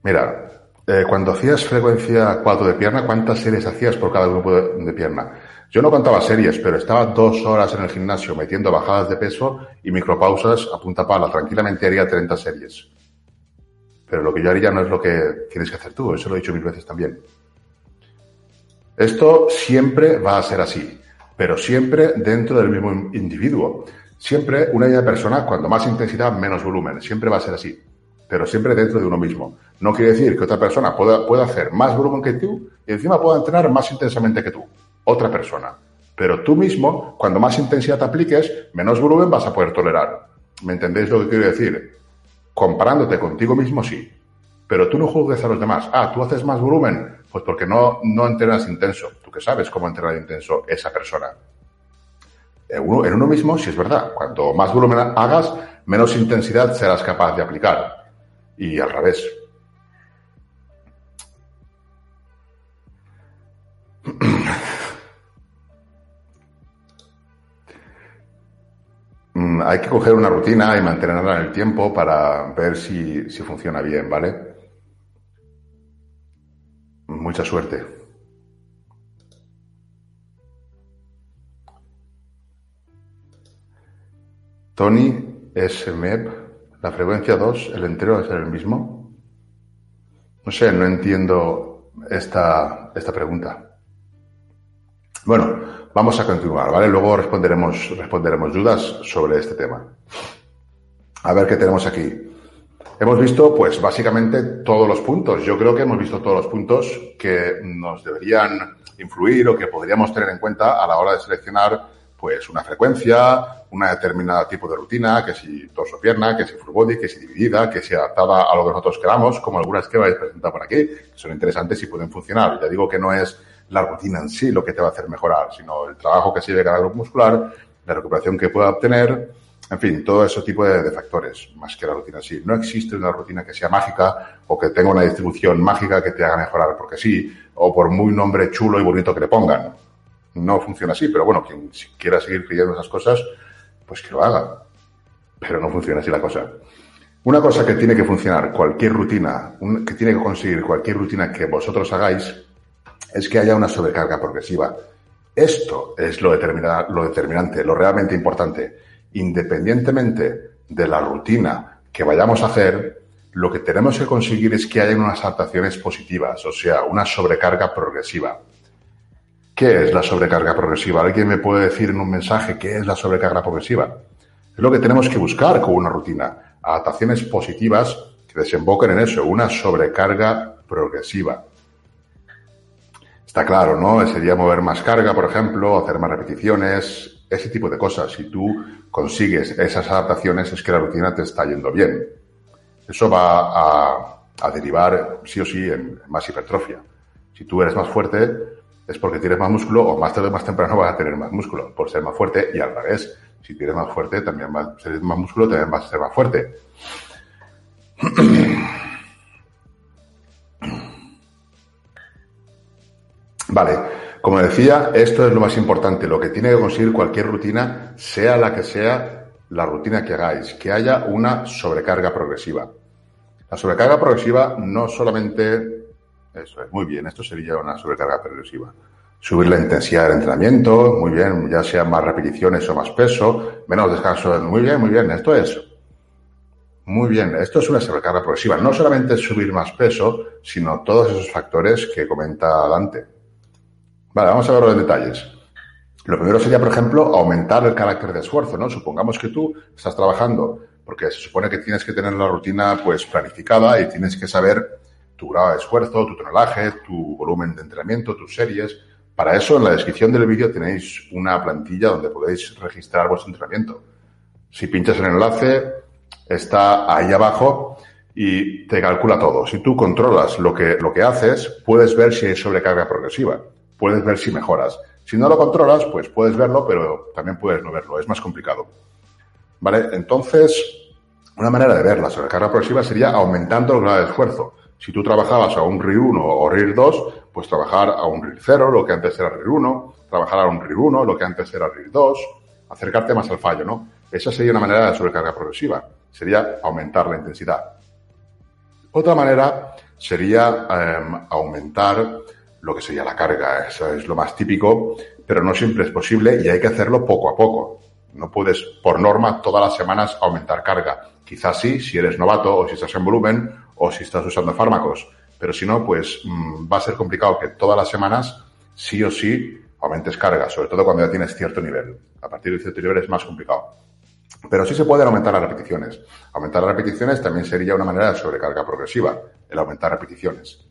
Mira, eh, cuando hacías frecuencia 4 de pierna, ¿cuántas series hacías por cada grupo de pierna? Yo no contaba series, pero estaba dos horas en el gimnasio metiendo bajadas de peso y micropausas a punta pala. Tranquilamente haría 30 series. Pero lo que yo haría no es lo que tienes que hacer tú, eso lo he dicho mil veces también. Esto siempre va a ser así, pero siempre dentro del mismo individuo. Siempre una misma persona, cuando más intensidad, menos volumen. Siempre va a ser así, pero siempre dentro de uno mismo. No quiere decir que otra persona pueda, pueda hacer más volumen que tú y encima pueda entrenar más intensamente que tú otra persona. Pero tú mismo, cuando más intensidad apliques, menos volumen vas a poder tolerar. ¿Me entendéis lo que quiero decir? Comparándote contigo mismo, sí. Pero tú no juzgues a los demás. Ah, tú haces más volumen. Pues porque no, no entrenas intenso. Tú que sabes cómo entrenar intenso esa persona. En uno, mismo, sí es verdad. Cuanto más volumen hagas, menos intensidad serás capaz de aplicar. Y al revés. Mm, hay que coger una rutina y mantenerla en el tiempo para ver si, si funciona bien, ¿vale? Mucha suerte. Tony SMEP, la frecuencia 2, el entero es el mismo. No sé, no entiendo esta, esta pregunta. Bueno, Vamos a continuar, ¿vale? Luego responderemos, responderemos dudas sobre este tema. A ver qué tenemos aquí. Hemos visto, pues, básicamente todos los puntos. Yo creo que hemos visto todos los puntos que nos deberían influir o que podríamos tener en cuenta a la hora de seleccionar, pues, una frecuencia, una determinada tipo de rutina, que si torso-pierna, que si full body, que si dividida, que si adaptada a lo que nosotros queramos, como algunas que vais a presentar por aquí, que son interesantes y pueden funcionar. Ya digo que no es la rutina en sí lo que te va a hacer mejorar, sino el trabajo que sirve cada grupo muscular, la recuperación que pueda obtener, en fin, todo ese tipo de, factores, más que la rutina sí. No existe una rutina que sea mágica o que tenga una distribución mágica que te haga mejorar porque sí, o por muy nombre chulo y bonito que le pongan. No funciona así, pero bueno, quien quiera seguir creyendo esas cosas, pues que lo haga. Pero no funciona así la cosa. Una cosa que tiene que funcionar cualquier rutina, que tiene que conseguir cualquier rutina que vosotros hagáis, es que haya una sobrecarga progresiva. Esto es lo, lo determinante, lo realmente importante. Independientemente de la rutina que vayamos a hacer, lo que tenemos que conseguir es que haya unas adaptaciones positivas, o sea, una sobrecarga progresiva. ¿Qué es la sobrecarga progresiva? ¿Alguien me puede decir en un mensaje qué es la sobrecarga progresiva? Es lo que tenemos que buscar con una rutina. Adaptaciones positivas que desemboquen en eso, una sobrecarga progresiva. Está claro, ¿no? Sería mover más carga, por ejemplo, hacer más repeticiones, ese tipo de cosas. Si tú consigues esas adaptaciones es que la rutina te está yendo bien. Eso va a, derivar sí o sí en más hipertrofia. Si tú eres más fuerte es porque tienes más músculo o más tarde o más temprano vas a tener más músculo por ser más fuerte y al revés. Si tienes más fuerte, también vas a más músculo, también vas a ser más fuerte. Vale, como decía, esto es lo más importante, lo que tiene que conseguir cualquier rutina, sea la que sea la rutina que hagáis, que haya una sobrecarga progresiva. La sobrecarga progresiva no solamente, eso es, muy bien, esto sería una sobrecarga progresiva. Subir la intensidad del entrenamiento, muy bien, ya sea más repeticiones o más peso, menos descanso, muy bien, muy bien, esto es muy bien, esto es una sobrecarga progresiva. No solamente subir más peso, sino todos esos factores que comenta Dante. Vale, vamos a verlo en detalles. Lo primero sería, por ejemplo, aumentar el carácter de esfuerzo, ¿no? Supongamos que tú estás trabajando, porque se supone que tienes que tener la rutina, pues, planificada y tienes que saber tu grado de esfuerzo, tu tonelaje, tu volumen de entrenamiento, tus series. Para eso, en la descripción del vídeo tenéis una plantilla donde podéis registrar vuestro entrenamiento. Si pinchas el enlace, está ahí abajo y te calcula todo. Si tú controlas lo que, lo que haces, puedes ver si hay sobrecarga progresiva puedes ver si mejoras. Si no lo controlas, pues puedes verlo, pero también puedes no verlo. Es más complicado. ¿Vale? Entonces, una manera de ver la sobrecarga progresiva sería aumentando el grado de esfuerzo. Si tú trabajabas a un RIR 1 o RIR 2, pues trabajar a un RIR 0, lo que antes era RIR 1, trabajar a un RIR 1, lo que antes era RIR 2, acercarte más al fallo, ¿no? Esa sería una manera de sobrecarga progresiva. Sería aumentar la intensidad. Otra manera sería em, aumentar lo que sería la carga. Eso es lo más típico, pero no siempre es posible y hay que hacerlo poco a poco. No puedes, por norma, todas las semanas aumentar carga. Quizás sí, si eres novato o si estás en volumen o si estás usando fármacos. Pero si no, pues mm, va a ser complicado que todas las semanas, sí o sí, aumentes carga, sobre todo cuando ya tienes cierto nivel. A partir de cierto nivel es más complicado. Pero sí se pueden aumentar las repeticiones. Aumentar las repeticiones también sería una manera de sobrecarga progresiva, el aumentar repeticiones.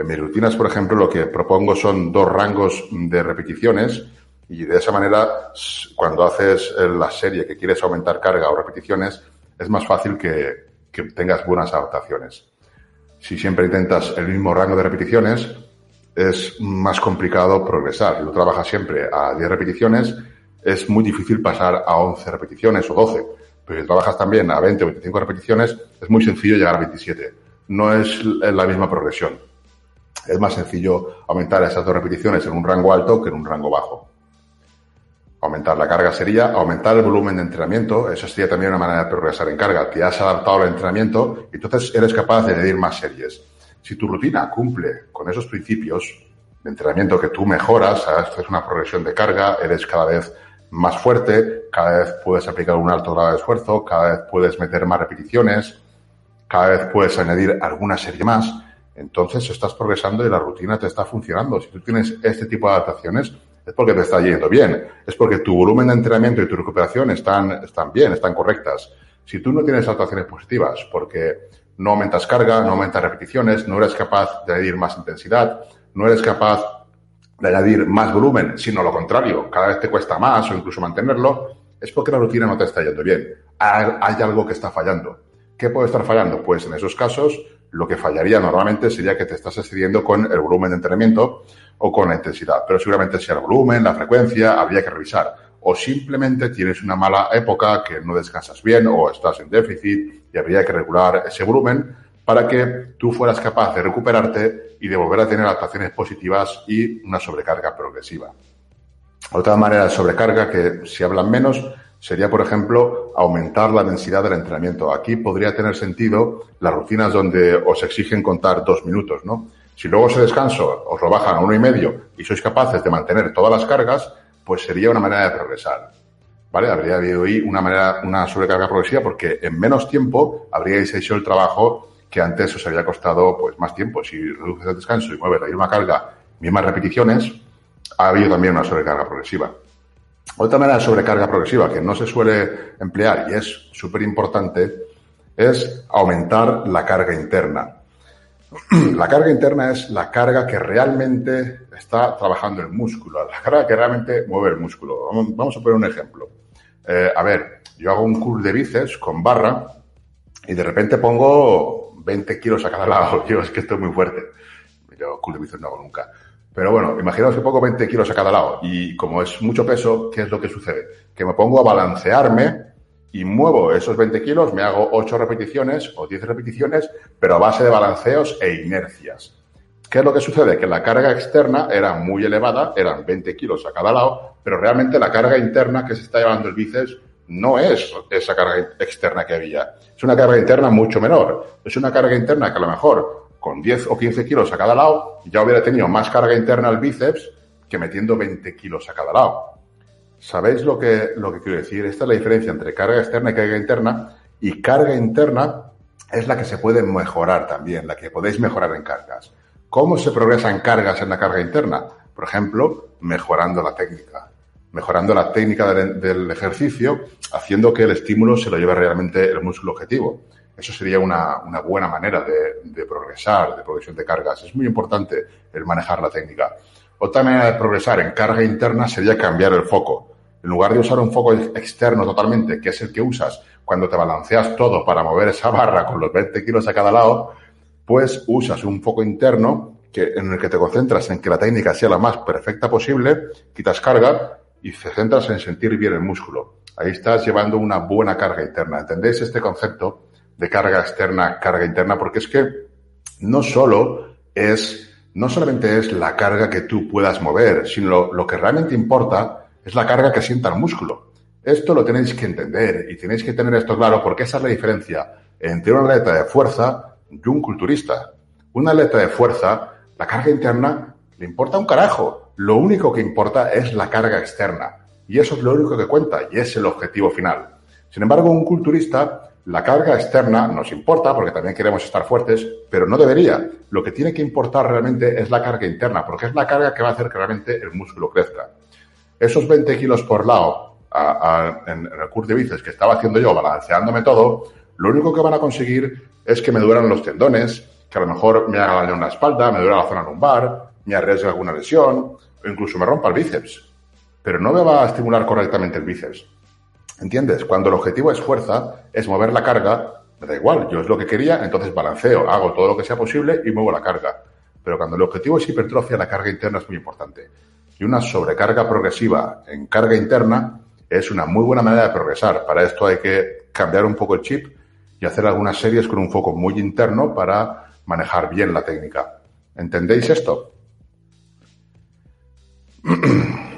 En mis rutinas, por ejemplo, lo que propongo son dos rangos de repeticiones y de esa manera, cuando haces la serie que quieres aumentar carga o repeticiones, es más fácil que, tengas buenas adaptaciones. Si siempre intentas el mismo rango de repeticiones, es más complicado progresar. Si tú trabajas siempre a 10 repeticiones, es muy difícil pasar a 11 repeticiones o 12. Pero si trabajas también a 20 o 25 repeticiones, es muy sencillo llegar a 27. No es la misma progresión es más sencillo aumentar esas dos repeticiones en un rango alto que en un rango bajo. Aumentar la carga sería aumentar el volumen de entrenamiento. Eso sería también una manera de progresar en carga. Te has adaptado al entrenamiento y entonces eres capaz de añadir más series. Si tu rutina cumple con esos principios de entrenamiento que tú mejoras, haces una progresión de carga, eres cada vez más fuerte, cada vez puedes aplicar un alto grado de esfuerzo, cada vez puedes meter más repeticiones, cada vez puedes añadir alguna serie más entonces estás progresando y la rutina te está funcionando. Si tú tienes este tipo de adaptaciones, es porque te está yendo bien. Es porque tu volumen de entrenamiento y tu recuperación están, están bien, están correctas. Si tú no tienes adaptaciones positivas porque no aumentas carga, no aumentas repeticiones, no eres capaz de añadir más intensidad, no eres capaz de añadir más volumen, sino lo contrario, cada vez te cuesta más o incluso mantenerlo, es porque la rutina no te está yendo bien. Hay algo que está fallando. ¿Qué puede estar fallando? Pues en esos casos lo que fallaría normalmente sería que te estás excediendo con el volumen de entrenamiento o con la intensidad. Pero seguramente sea el volumen, la frecuencia, habría que revisar. O simplemente tienes una mala época que no descansas bien o estás en déficit y habría que regular ese volumen para que tú fueras capaz de recuperarte y de volver a tener adaptaciones positivas y una sobrecarga progresiva. Otra manera de sobrecarga que si hablan menos sería, por ejemplo, aumentar la densidad del entrenamiento. Aquí podría tener sentido las rutinas donde os exigen contar dos minutos, ¿no? Si luego ese descanso os lo bajan a uno y medio y sois capaces de mantener todas las cargas, pues sería una manera de progresar. ¿Vale? Habría habido ahí una manera, una sobrecarga progresiva porque en menos tiempo habríais hecho el trabajo que antes os había costado pues más tiempo. Si reduces el descanso y mueves la misma carga, mismas repeticiones, ha habido también una sobrecarga progresiva. Otra manera de sobrecarga progresiva que no se suele emplear y es súper importante es aumentar la carga interna. La carga interna es la carga que realmente está trabajando el músculo, la carga que realmente mueve el músculo. Vamos, a poner un ejemplo. Eh, a ver, yo hago un curl de bíceps con barra y de repente pongo 20 kilos a cada lado. Yo es que estoy muy fuerte. Yo curl de bíceps no hago nunca. Pero bueno, imaginaos que pongo 20 kilos a cada lado y como es mucho peso, ¿qué es lo que sucede? Que me pongo a balancearme y muevo esos 20 kilos, me hago 8 repeticiones o 10 repeticiones, pero a base de balanceos e inercias. ¿Qué es lo que sucede? Que la carga externa era muy elevada, eran 20 kilos a cada lado, pero realmente la carga interna que se está llevando el bíceps no es esa carga externa que había. Es una carga interna mucho menor. Es una carga interna que a lo mejor con 10 o 15 kilos a cada lado ya hubiera tenido más carga interna al bíceps que metiendo 20 kilos a cada lado. ¿Sabéis lo que, lo que quiero decir? Esta es la diferencia entre carga externa y carga interna. Y carga interna es la que se puede mejorar también, la que podéis mejorar en cargas. ¿Cómo se progresa en cargas en la carga interna? Por ejemplo, mejorando la técnica. Mejorando la técnica del, ejercicio, haciendo que el estímulo se lo lleve realmente el músculo objetivo. Eso sería una, una buena manera de, progresar, de progresión de cargas. Es muy importante el manejar la técnica. Otra manera de progresar en carga interna sería cambiar el foco. En lugar de usar un foco externo totalmente, que es el que usas cuando te balanceas todo para mover esa barra con los 20 kilos a cada lado, pues usas un foco interno que, en el que te concentras en que la técnica sea la más perfecta posible, quitas carga y te centras en sentir bien el músculo. Ahí estás llevando una buena carga interna. ¿Entendéis este concepto de carga externa, carga interna? Porque es que no solo es no solamente es la carga que tú puedas mover, sino lo, que realmente importa es la carga que sienta el músculo. Esto lo tenéis que entender y tenéis que tener esto claro porque esa es la diferencia entre un atleta de fuerza y un culturista. Un atleta de fuerza, la carga interna le importa un carajo. Lo único que importa es la carga externa. Y eso es lo único que cuenta y es el objetivo final. Sin embargo, un culturista la carga externa nos importa porque también queremos estar fuertes, pero no debería. Lo que tiene que importar realmente es la carga interna, porque es la carga que va a hacer que realmente el músculo crezca. Esos 20 kilos por lado en, el curso de bíceps que estaba haciendo yo, balanceándome todo, lo único que van a conseguir es que me duran los tendones, que a lo mejor me haga daño en la espalda, me duele la zona lumbar, me arriesgue alguna lesión, o incluso me rompa el bíceps. Pero no me va a estimular correctamente el bíceps. ¿Entiendes? Cuando el objetivo es fuerza, es mover la carga, me da igual, yo es lo que quería, entonces balanceo, hago todo lo que sea posible y muevo la carga. Pero cuando el objetivo es hipertrofia, la carga interna es muy importante. Y una sobrecarga progresiva en carga interna es una muy buena manera de progresar. Para esto hay que cambiar un poco el chip y hacer algunas series con un foco muy interno para manejar bien la técnica. ¿Entendéis esto?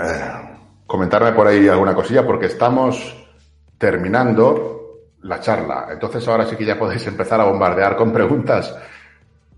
Eh, comentarme por ahí alguna cosilla porque estamos terminando la charla. Entonces ahora sí que ya podéis empezar a bombardear con preguntas.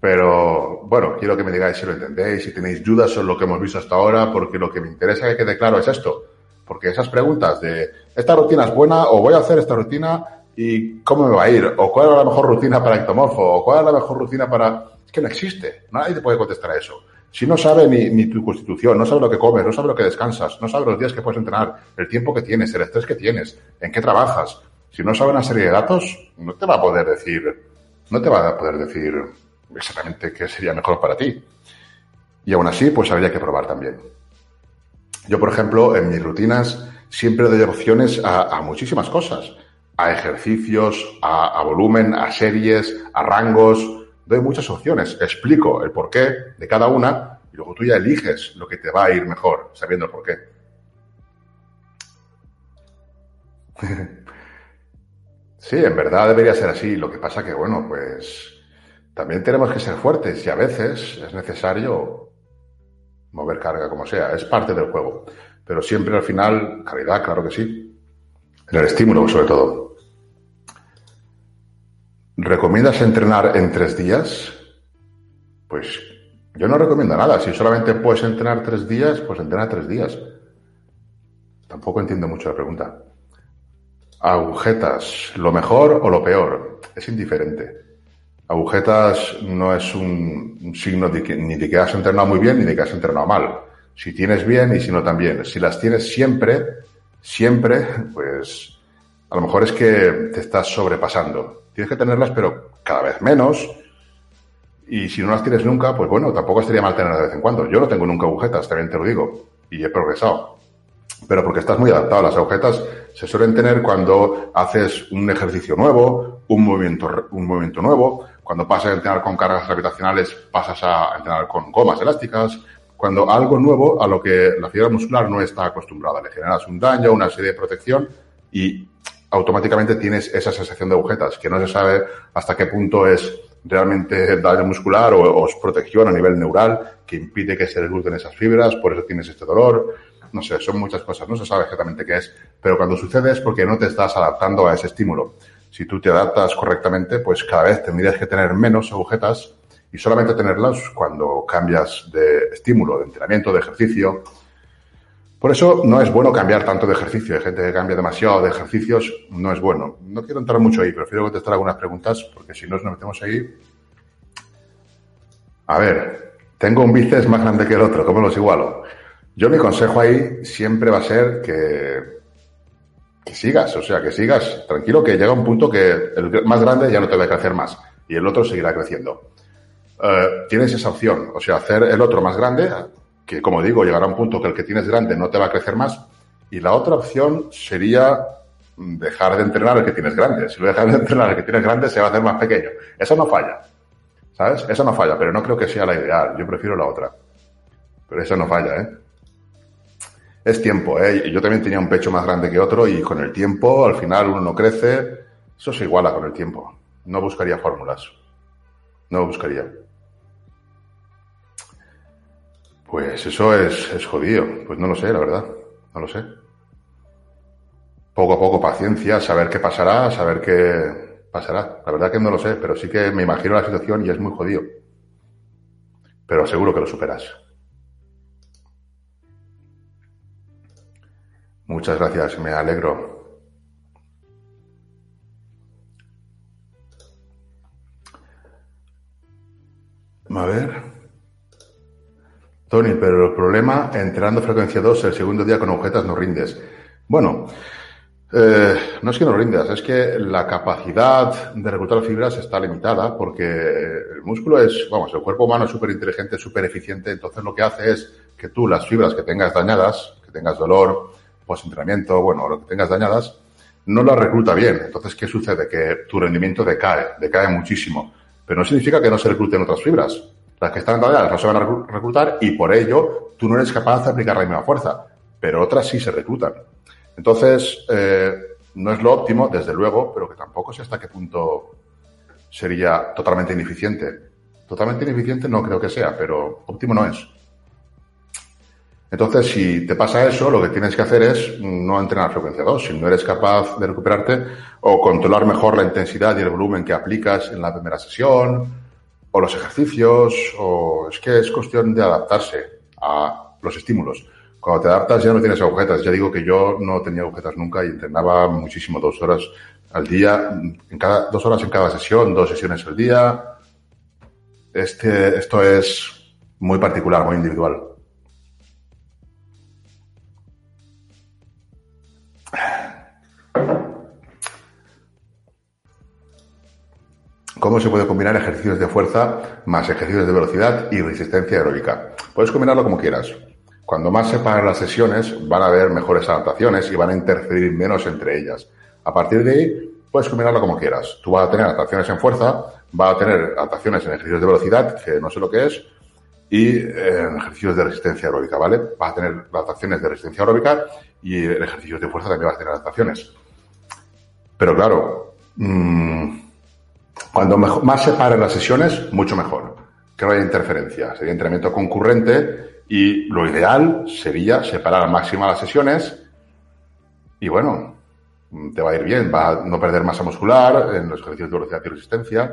Pero bueno, quiero que me digáis si lo entendéis, si tenéis dudas sobre lo que hemos visto hasta ahora, porque lo que me interesa que quede claro es esto. Porque esas preguntas de esta rutina es buena o voy a hacer esta rutina y cómo me va a ir, o cuál es la mejor rutina para ectomorfo, o cuál es la mejor rutina para... Es que no existe. Nadie te puede contestar a eso. Si no sabe ni, tu constitución, no sabe lo que comes, no sabe lo que descansas, no sabe los días que puedes entrenar, el tiempo que tienes, el estrés que tienes, en qué trabajas, si no sabe una serie de datos, no te va a poder decir, no te va a poder decir exactamente qué sería mejor para ti. Y aún así, pues habría que probar también. Yo, por ejemplo, en mis rutinas siempre doy opciones a, muchísimas cosas. A ejercicios, a volumen, a series, a rangos, doy muchas opciones, explico el porqué de cada una y luego tú ya eliges lo que te va a ir mejor, sabiendo el porqué. sí, en verdad debería ser así. Lo que pasa que, bueno, pues también tenemos que ser fuertes y a veces es necesario mover carga como sea. Es parte del juego. Pero siempre al final, calidad, claro que sí. En el estímulo, sobre todo. ¿Recomiendas entrenar en tres días? Pues yo no recomiendo nada. Si solamente puedes entrenar tres días, pues entrena tres días. Tampoco entiendo mucho la pregunta. Agujetas, ¿lo mejor o lo peor? Es indiferente. Agujetas no es un, signo ni de que has entrenado muy bien ni de que has entrenado mal. Si tienes bien y si no también. Si las tienes siempre, siempre, pues a lo mejor es que te estás sobrepasando. Tienes que tenerlas, pero cada vez menos. Y si no las tienes nunca, pues bueno, tampoco estaría mal tenerlas de vez en cuando. Yo no tengo nunca agujetas, también te lo digo. Y he progresado. Pero porque estás muy adaptado. Las agujetas se suelen tener cuando haces un ejercicio nuevo, un movimiento, un movimiento nuevo. Cuando pasas a entrenar con cargas gravitacionales, pasas a entrenar con gomas elásticas. Cuando algo nuevo a lo que la fibra muscular no está acostumbrada. Le generas un daño, una serie de protección y automáticamente tienes esa sensación de agujetas, que no se sabe hasta qué punto es realmente daño muscular o, es protección a nivel neural que impide que se recluten esas fibras, por eso tienes este dolor. No sé, son muchas cosas, no se sabe exactamente qué es, pero cuando sucede es porque no te estás adaptando a ese estímulo. Si tú te adaptas correctamente, pues cada vez tendrías que tener menos agujetas y solamente tenerlas cuando cambias de estímulo, de entrenamiento, de ejercicio, por eso no es bueno cambiar tanto de ejercicio. Hay gente que cambia demasiado de ejercicios, no es bueno. No quiero entrar mucho ahí, prefiero contestar algunas preguntas porque si no nos metemos ahí. A ver, tengo un bíceps más grande que el otro, ¿cómo los igualo? Yo mi consejo ahí siempre va a ser que, que sigas, o sea, que sigas tranquilo, que llega un punto que el más grande ya no te va a crecer más y el otro seguirá creciendo. Eh, tienes esa opción, o sea, hacer el otro más grande, que como digo, llegará un punto que el que tienes grande no te va a crecer más. Y la otra opción sería dejar de entrenar el que tienes grande. Si lo dejas de entrenar el que tienes grande, se va a hacer más pequeño. Eso no falla. ¿Sabes? Eso no falla, pero no creo que sea la ideal. Yo prefiero la otra. Pero eso no falla, ¿eh? Es tiempo, ¿eh? Yo también tenía un pecho más grande que otro y con el tiempo, al final uno no crece. Eso se iguala con el tiempo. No buscaría fórmulas. No buscaría. Pues eso es, es jodido. Pues no lo sé, la verdad. No lo sé. Poco a poco paciencia, saber qué pasará, saber qué pasará. La verdad que no lo sé, pero sí que me imagino la situación y es muy jodido. Pero seguro que lo superas. Muchas gracias, me alegro. A ver. Tony, pero el problema, entrenando frecuencia 2, el segundo día con agujetas no rindes. Bueno, eh, no es que no rindas, es que la capacidad de reclutar fibras está limitada porque el músculo es, vamos, el cuerpo humano es súper inteligente, súper eficiente, entonces lo que hace es que tú las fibras que tengas dañadas, que tengas dolor, post-entrenamiento, bueno, lo que tengas dañadas, no las recluta bien. Entonces, ¿qué sucede? Que tu rendimiento decae, decae muchísimo. Pero no significa que no se recluten otras fibras. Las que están dañadas no se van a reclutar y por ello tú no eres capaz de aplicar la misma fuerza, pero otras sí se reclutan. Entonces, eh, no es lo óptimo, desde luego, pero que tampoco sé hasta qué punto sería totalmente ineficiente. Totalmente ineficiente no creo que sea, pero óptimo no es. Entonces, si te pasa eso, lo que tienes que hacer es no entrenar frecuencia 2. Si no eres capaz de recuperarte o controlar mejor la intensidad y el volumen que aplicas en la primera sesión, o los ejercicios, o es que es cuestión de adaptarse a los estímulos. Cuando te adaptas ya no tienes agujetas. Ya digo que yo no tenía agujetas nunca y entrenaba muchísimo, dos horas al día, en cada, dos horas en cada sesión, dos sesiones al día. Este, esto es muy particular, muy individual. ¿Cómo se puede combinar ejercicios de fuerza más ejercicios de velocidad y resistencia aeróbica? Puedes combinarlo como quieras. Cuando más separen las sesiones, van a haber mejores adaptaciones y van a interferir menos entre ellas. A partir de ahí, puedes combinarlo como quieras. Tú vas a tener adaptaciones en fuerza, vas a tener adaptaciones en ejercicios de velocidad, que no sé lo que es, y en ejercicios de resistencia aeróbica, ¿vale? Vas a tener adaptaciones de resistencia aeróbica y en ejercicios de fuerza también vas a tener adaptaciones. Pero claro, mmm, cuando más se paren las sesiones, mucho mejor. Que no haya interferencia. Sería entrenamiento concurrente y lo ideal sería separar al máximo las sesiones y bueno, te va a ir bien, va a no perder masa muscular en los ejercicios de velocidad y resistencia,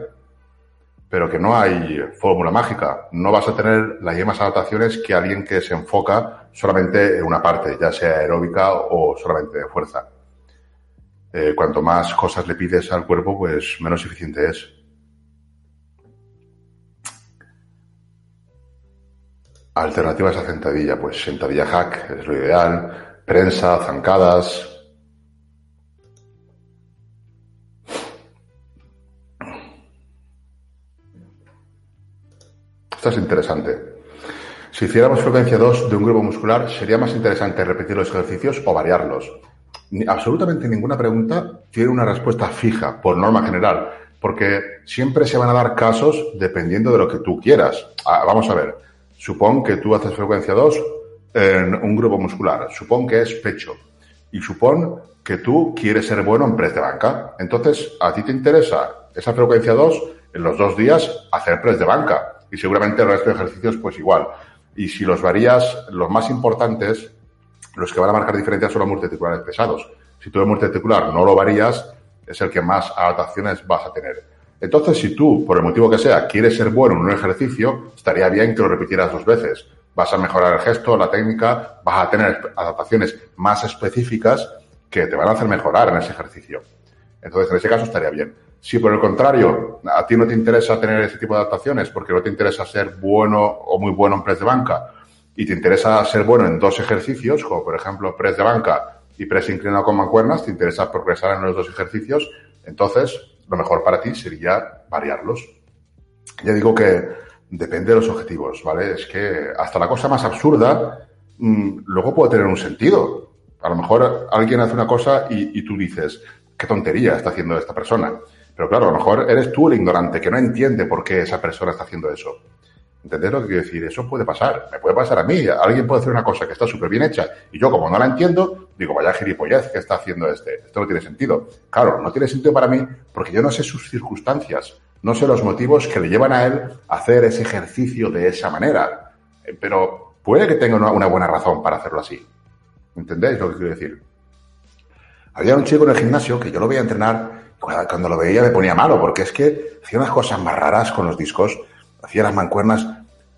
pero que no hay fórmula mágica. No vas a tener las mismas adaptaciones que alguien que se enfoca solamente en una parte, ya sea aeróbica o solamente de fuerza. Eh, cuanto más cosas le pides al cuerpo, pues menos eficiente es. Alternativas a sentadilla, pues sentadilla hack es lo ideal, prensa, zancadas. Esto es interesante. Si hiciéramos frecuencia 2 de un grupo muscular, ¿sería más interesante repetir los ejercicios o variarlos? absolutamente ninguna pregunta tiene una respuesta fija, por norma general, porque siempre se van a dar casos dependiendo de lo que tú quieras. Ah, vamos a ver, supón que tú haces frecuencia 2 en un grupo muscular, supón que es pecho, y supón que tú quieres ser bueno en press de banca. Entonces, a ti te interesa esa frecuencia 2 en los dos días hacer press de banca, y seguramente el resto de ejercicios pues igual. Y si los varías, los más importantes, los que van a marcar diferencia son los multiarticulares pesados. Si tú el multiarticular no lo varías, es el que más adaptaciones vas a tener. Entonces, si tú, por el motivo que sea, quieres ser bueno en un ejercicio, estaría bien que lo repitieras dos veces. Vas a mejorar el gesto, la técnica, vas a tener adaptaciones más específicas que te van a hacer mejorar en ese ejercicio. Entonces, en ese caso estaría bien. Si por el contrario, a ti no te interesa tener ese tipo de adaptaciones porque no te interesa ser bueno o muy bueno en press de banca y te interesa ser bueno en dos ejercicios, como por ejemplo press de banca y press inclinado con mancuernas, te interesa progresar en los dos ejercicios, entonces lo mejor para ti sería variarlos. Ya digo que depende de los objetivos, ¿vale? Es que hasta la cosa más absurda mm, luego puede tener un sentido. A lo mejor alguien hace una cosa y, y tú dices, qué tontería está haciendo esta persona. Pero claro, a lo mejor eres tú el ignorante que no entiende por qué esa persona está haciendo eso. ¿Entendés lo que quiero decir? Eso puede pasar. Me puede pasar a mí. Alguien puede hacer una cosa que está súper bien hecha y yo, como no la entiendo, digo, vaya gilipollez que está haciendo este. Esto no tiene sentido. Claro, no tiene sentido para mí porque yo no sé sus circunstancias. No sé los motivos que le llevan a él a hacer ese ejercicio de esa manera. Eh, pero puede que tenga una, una buena razón para hacerlo así. ¿Entendéis lo que quiero decir? Había un chico en el gimnasio que yo lo veía entrenar cuando lo veía me ponía malo, porque es que hacía unas cosas más raras con los discos, hacía las mancuernas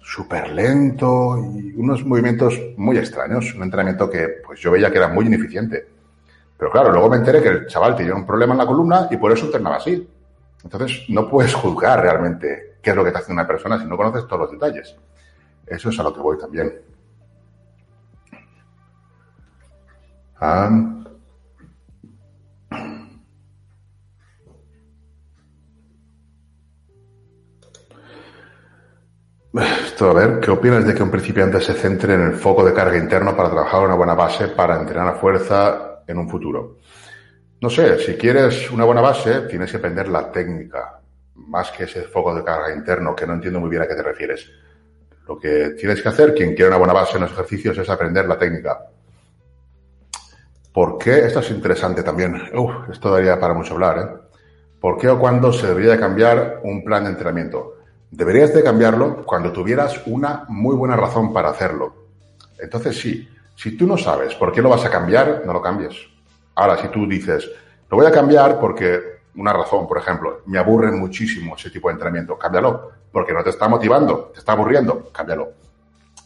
súper lento y unos movimientos muy extraños, un entrenamiento que pues yo veía que era muy ineficiente. Pero claro, luego me enteré que el chaval tenía un problema en la columna y por eso entrenaba así. Entonces no puedes juzgar realmente qué es lo que te hace una persona si no conoces todos los detalles. Eso es a lo que voy también. Ah, Esto, a ver, ¿qué opinas de que un principiante se centre en el foco de carga interno para trabajar una buena base para entrenar a fuerza en un futuro? No sé, si quieres una buena base, tienes que aprender la técnica, más que ese foco de carga interno, que no entiendo muy bien a qué te refieres. Lo que tienes que hacer, quien quiere una buena base en los ejercicios, es aprender la técnica. ¿Por qué? Esto es interesante también. Uf, esto daría para mucho hablar, ¿eh? ¿Por qué o cuándo se debería cambiar un plan de entrenamiento? Deberías de cambiarlo cuando tuvieras una muy buena razón para hacerlo. Entonces sí, si tú no sabes por qué lo vas a cambiar, no lo cambies. Ahora, si tú dices, lo voy a cambiar porque una razón, por ejemplo, me aburre muchísimo ese tipo de entrenamiento, cámbialo, porque no te está motivando, te está aburriendo, cámbialo.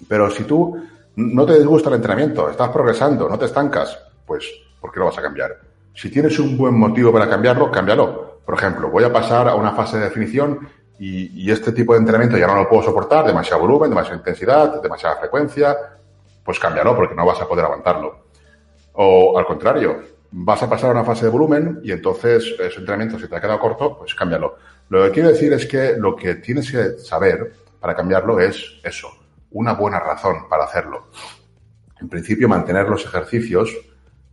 Pero si tú no te disgusta el entrenamiento, estás progresando, no te estancas, pues, ¿por qué lo vas a cambiar? Si tienes un buen motivo para cambiarlo, cámbialo. Por ejemplo, voy a pasar a una fase de definición y, este tipo de entrenamiento ya no lo puedo soportar, demasiado volumen, demasiada intensidad, demasiada frecuencia, pues cámbialo porque no vas a poder aguantarlo. O al contrario, vas a pasar a una fase de volumen y entonces ese entrenamiento, si te ha quedado corto, pues cámbialo. Lo que quiero decir es que lo que tienes que saber para cambiarlo es eso, una buena razón para hacerlo. En principio, mantener los ejercicios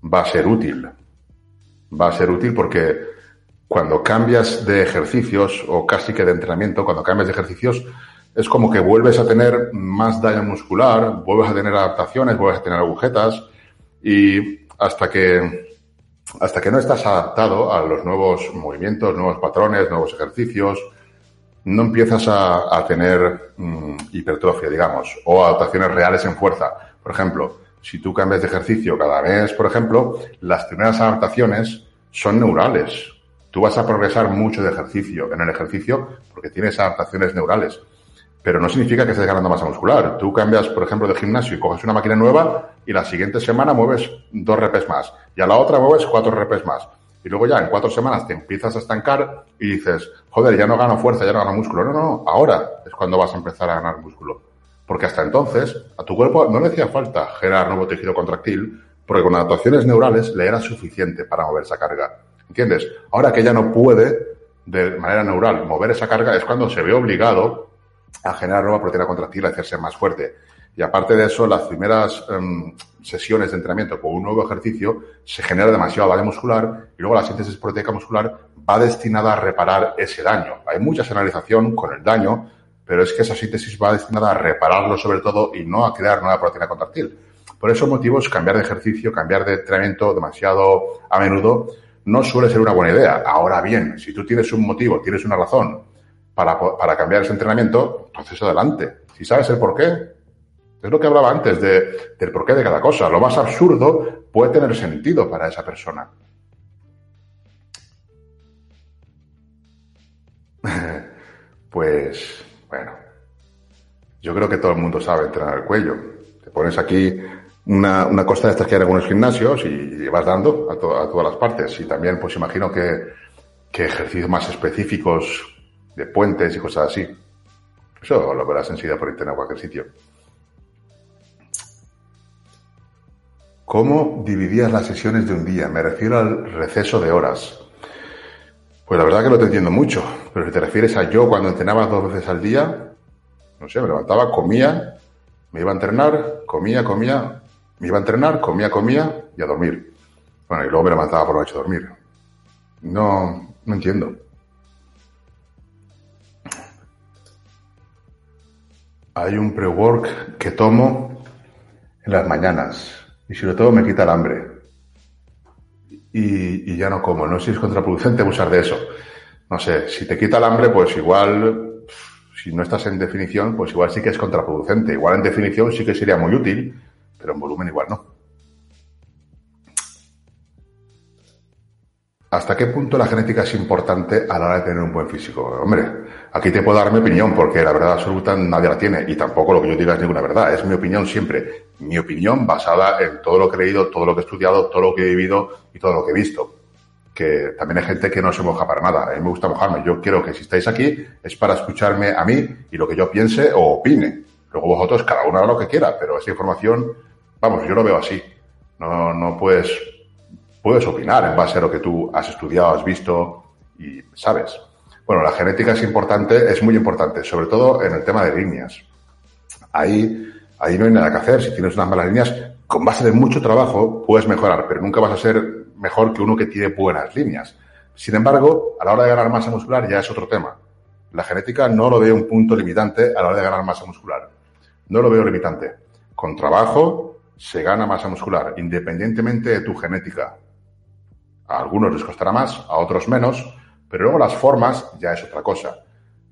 va a ser útil. Va a ser útil porque cuando cambias de ejercicios o casi que de entrenamiento, cuando cambias de ejercicios, es como que vuelves a tener más daño muscular, vuelves a tener adaptaciones, vuelves a tener agujetas y hasta que hasta que no estás adaptado a los nuevos movimientos, nuevos patrones, nuevos ejercicios, no empiezas a, tener mm, hipertrofia, digamos, o adaptaciones reales en fuerza. Por ejemplo, si tú cambias de ejercicio cada mes, por ejemplo, las primeras adaptaciones son neurales. Tú vas a progresar mucho de ejercicio, en el ejercicio, porque tienes adaptaciones neurales. Pero no significa que estés ganando masa muscular. Tú cambias, por ejemplo, de gimnasio y coges una máquina nueva y la siguiente semana mueves dos repes más. Y a la otra mueves cuatro repes más. Y luego ya en cuatro semanas te empiezas a estancar y dices, joder, ya no gano fuerza, ya no gano músculo. No, no, no. Ahora es cuando vas a empezar a ganar músculo. Porque hasta entonces a tu cuerpo no le hacía falta generar nuevo tejido contractil porque con adaptaciones neurales le era suficiente para mover esa carga. ¿Entiendes? Ahora que ya no puede de manera neural mover esa carga es cuando se ve obligado a generar nueva proteína contractil, a hacerse más fuerte. Y aparte de eso, las primeras em, sesiones de entrenamiento con un nuevo ejercicio se genera demasiado daño muscular y luego la síntesis proteica muscular va destinada a reparar ese daño. Hay mucha señalización con el daño, pero es que esa síntesis va destinada a repararlo sobre todo y no a crear nueva proteína contractil. Por esos motivos, cambiar de ejercicio, cambiar de entrenamiento demasiado a menudo no suele ser una buena idea. Ahora bien, si tú tienes un motivo, tienes una razón para, para cambiar ese entrenamiento, entonces adelante. Si sabes el por qué, es lo que hablaba antes de, del porqué de cada cosa. Lo más absurdo puede tener sentido para esa persona. Pues, bueno, yo creo que todo el mundo sabe entrenar el cuello. Te pones aquí una, una costa de estas que hay en algunos gimnasios y, vas dando a, a, todas las partes. Y también, pues imagino que, que ejercicios más específicos de puentes y cosas así. Eso lo verás enseguida por internet en cualquier sitio. ¿Cómo dividías las sesiones de un día? Me refiero al receso de horas. Pues la verdad que no te entiendo mucho, pero si te refieres a yo cuando entrenaba dos veces al día, no sé, me levantaba, comía, me iba a entrenar, comía, comía, me iba a entrenar, comía, comía y a dormir. Bueno, y luego me levantaba por la noche a dormir. No, no entiendo. Hay un pre-work que tomo en las mañanas y sobre todo me quita el hambre. Y, ya no como. No sé si es contraproducente abusar de eso. No sé, si te quita el hambre, pues igual, si no estás en definición, pues igual sí que es contraproducente. Igual en definición sí que sería muy útil, pero en volumen igual no. ¿Hasta qué punto la genética es importante a la hora de tener un buen físico? Hombre, aquí te puedo dar mi opinión porque la verdad absoluta nadie la tiene y tampoco lo que yo diga es ninguna verdad. Es mi opinión siempre. Mi opinión basada en todo lo que he leído, todo lo que he estudiado, todo lo que he vivido y todo lo que he visto. Que también hay gente que no se moja para nada. A mí me gusta mojarme. Yo quiero que si estáis aquí es para escucharme a mí y lo que yo piense o opine. Luego vosotros, cada uno haga lo que quiera, pero esa información, vamos, yo lo veo así. No, no puedes puedes opinar en base a lo que tú has estudiado, has visto y sabes. Bueno, la genética es importante, es muy importante, sobre todo en el tema de líneas. Ahí, ahí no hay nada que hacer. Si tienes unas malas líneas, con base de mucho trabajo puedes mejorar, pero nunca vas a ser mejor que uno que tiene buenas líneas. Sin embargo, a la hora de ganar masa muscular ya es otro tema. La genética no lo veo un punto limitante a la hora de ganar masa muscular. No lo veo limitante. Con trabajo se gana masa muscular, independientemente de tu genética. A algunos les costará más, a otros menos, pero luego las formas ya es otra cosa.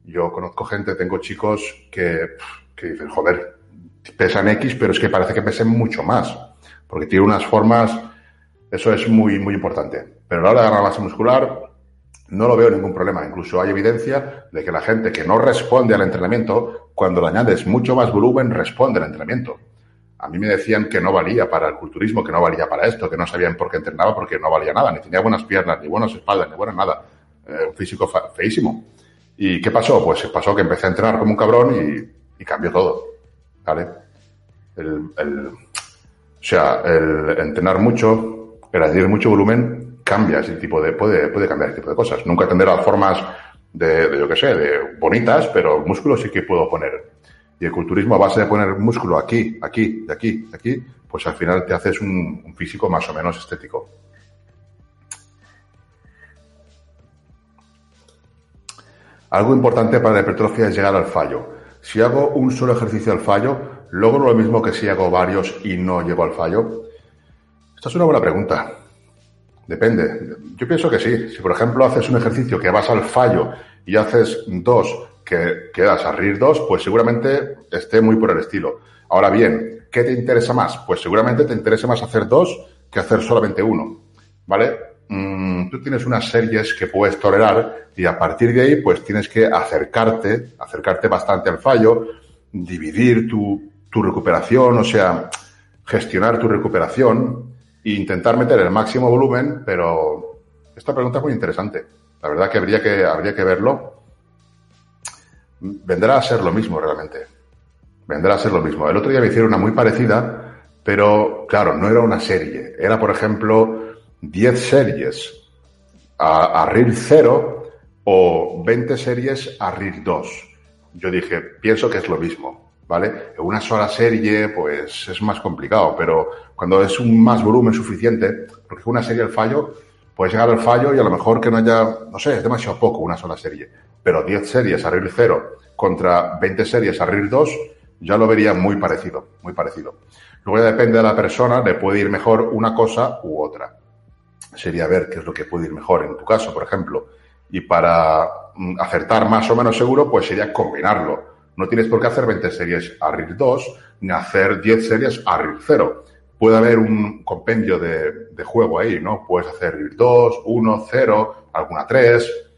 Yo conozco gente, tengo chicos que, que dicen, joder, pesan X, pero es que parece que pesen mucho más, porque tiene unas formas, eso es muy, muy importante. Pero a la hora de ganar masa muscular, no lo veo ningún problema. Incluso hay evidencia de que la gente que no responde al entrenamiento, cuando le añades mucho más volumen, responde al entrenamiento. A mí me decían que no valía para el culturismo, que no valía para esto, que no sabían por qué entrenaba porque no valía nada, ni tenía buenas piernas, ni buenas espaldas, ni buena nada. Eh, un físico feísimo. ¿Y qué pasó? Pues pasó que empecé a entrenar como un cabrón y, cambió todo. ¿Vale? El, o sea, el entrenar mucho, el añadir mucho volumen, cambia ese tipo de, puede, puede cambiar ese tipo de cosas. Nunca tendré las formas de, de, yo qué sé, de bonitas, pero músculo sí que puedo poner y el culturismo a base de poner músculo aquí, aquí, de aquí, de aquí, pues al final te haces un, físico más o menos estético. Algo importante para la hipertrofia es llegar al fallo. Si hago un solo ejercicio al fallo, ¿logro lo mismo que si hago varios y no llego al fallo? Esta es una buena pregunta. Depende. Yo pienso que sí. Si, por ejemplo, haces un ejercicio que vas al fallo y haces dos que quedas a RIR 2, pues seguramente esté muy por el estilo. Ahora bien, ¿qué te interesa más? Pues seguramente te interesa más hacer dos que hacer solamente uno, ¿vale? Mm, tú tienes unas series que puedes tolerar y a partir de ahí pues tienes que acercarte, acercarte bastante al fallo, dividir tu, tu recuperación, o sea, gestionar tu recuperación e intentar meter el máximo volumen, pero esta pregunta es muy interesante. La verdad que habría que, habría que verlo vendrá a ser lo mismo realmente. vendrá a ser lo mismo. El otro día me hicieron una muy parecida, pero claro, no era una serie. Era, por ejemplo, 10 series a, a RIR 0 o 20 series a RIR 2. Yo dije, pienso que es lo mismo, ¿vale? En una sola serie, pues es más complicado, pero cuando es un más volumen suficiente, porque una serie al fallo, puedes llegar al fallo y a lo mejor que no haya, no sé, es demasiado poco una sola serie, pero 10 series a RIR 0 contra 20 series a RIR 2, ya lo vería muy parecido, muy parecido. Luego ya depende de la persona, le puede ir mejor una cosa u otra. Sería ver qué es lo que puede ir mejor en tu caso, por ejemplo. Y para mm, acertar más o menos seguro, pues sería combinarlo. No tienes por qué hacer 20 series a RIR 2 ni hacer 10 series a RIR 0. Puede haber un compendio de, de juego ahí, ¿no? Puedes hacer RIR 2, 1, 0, alguna 3,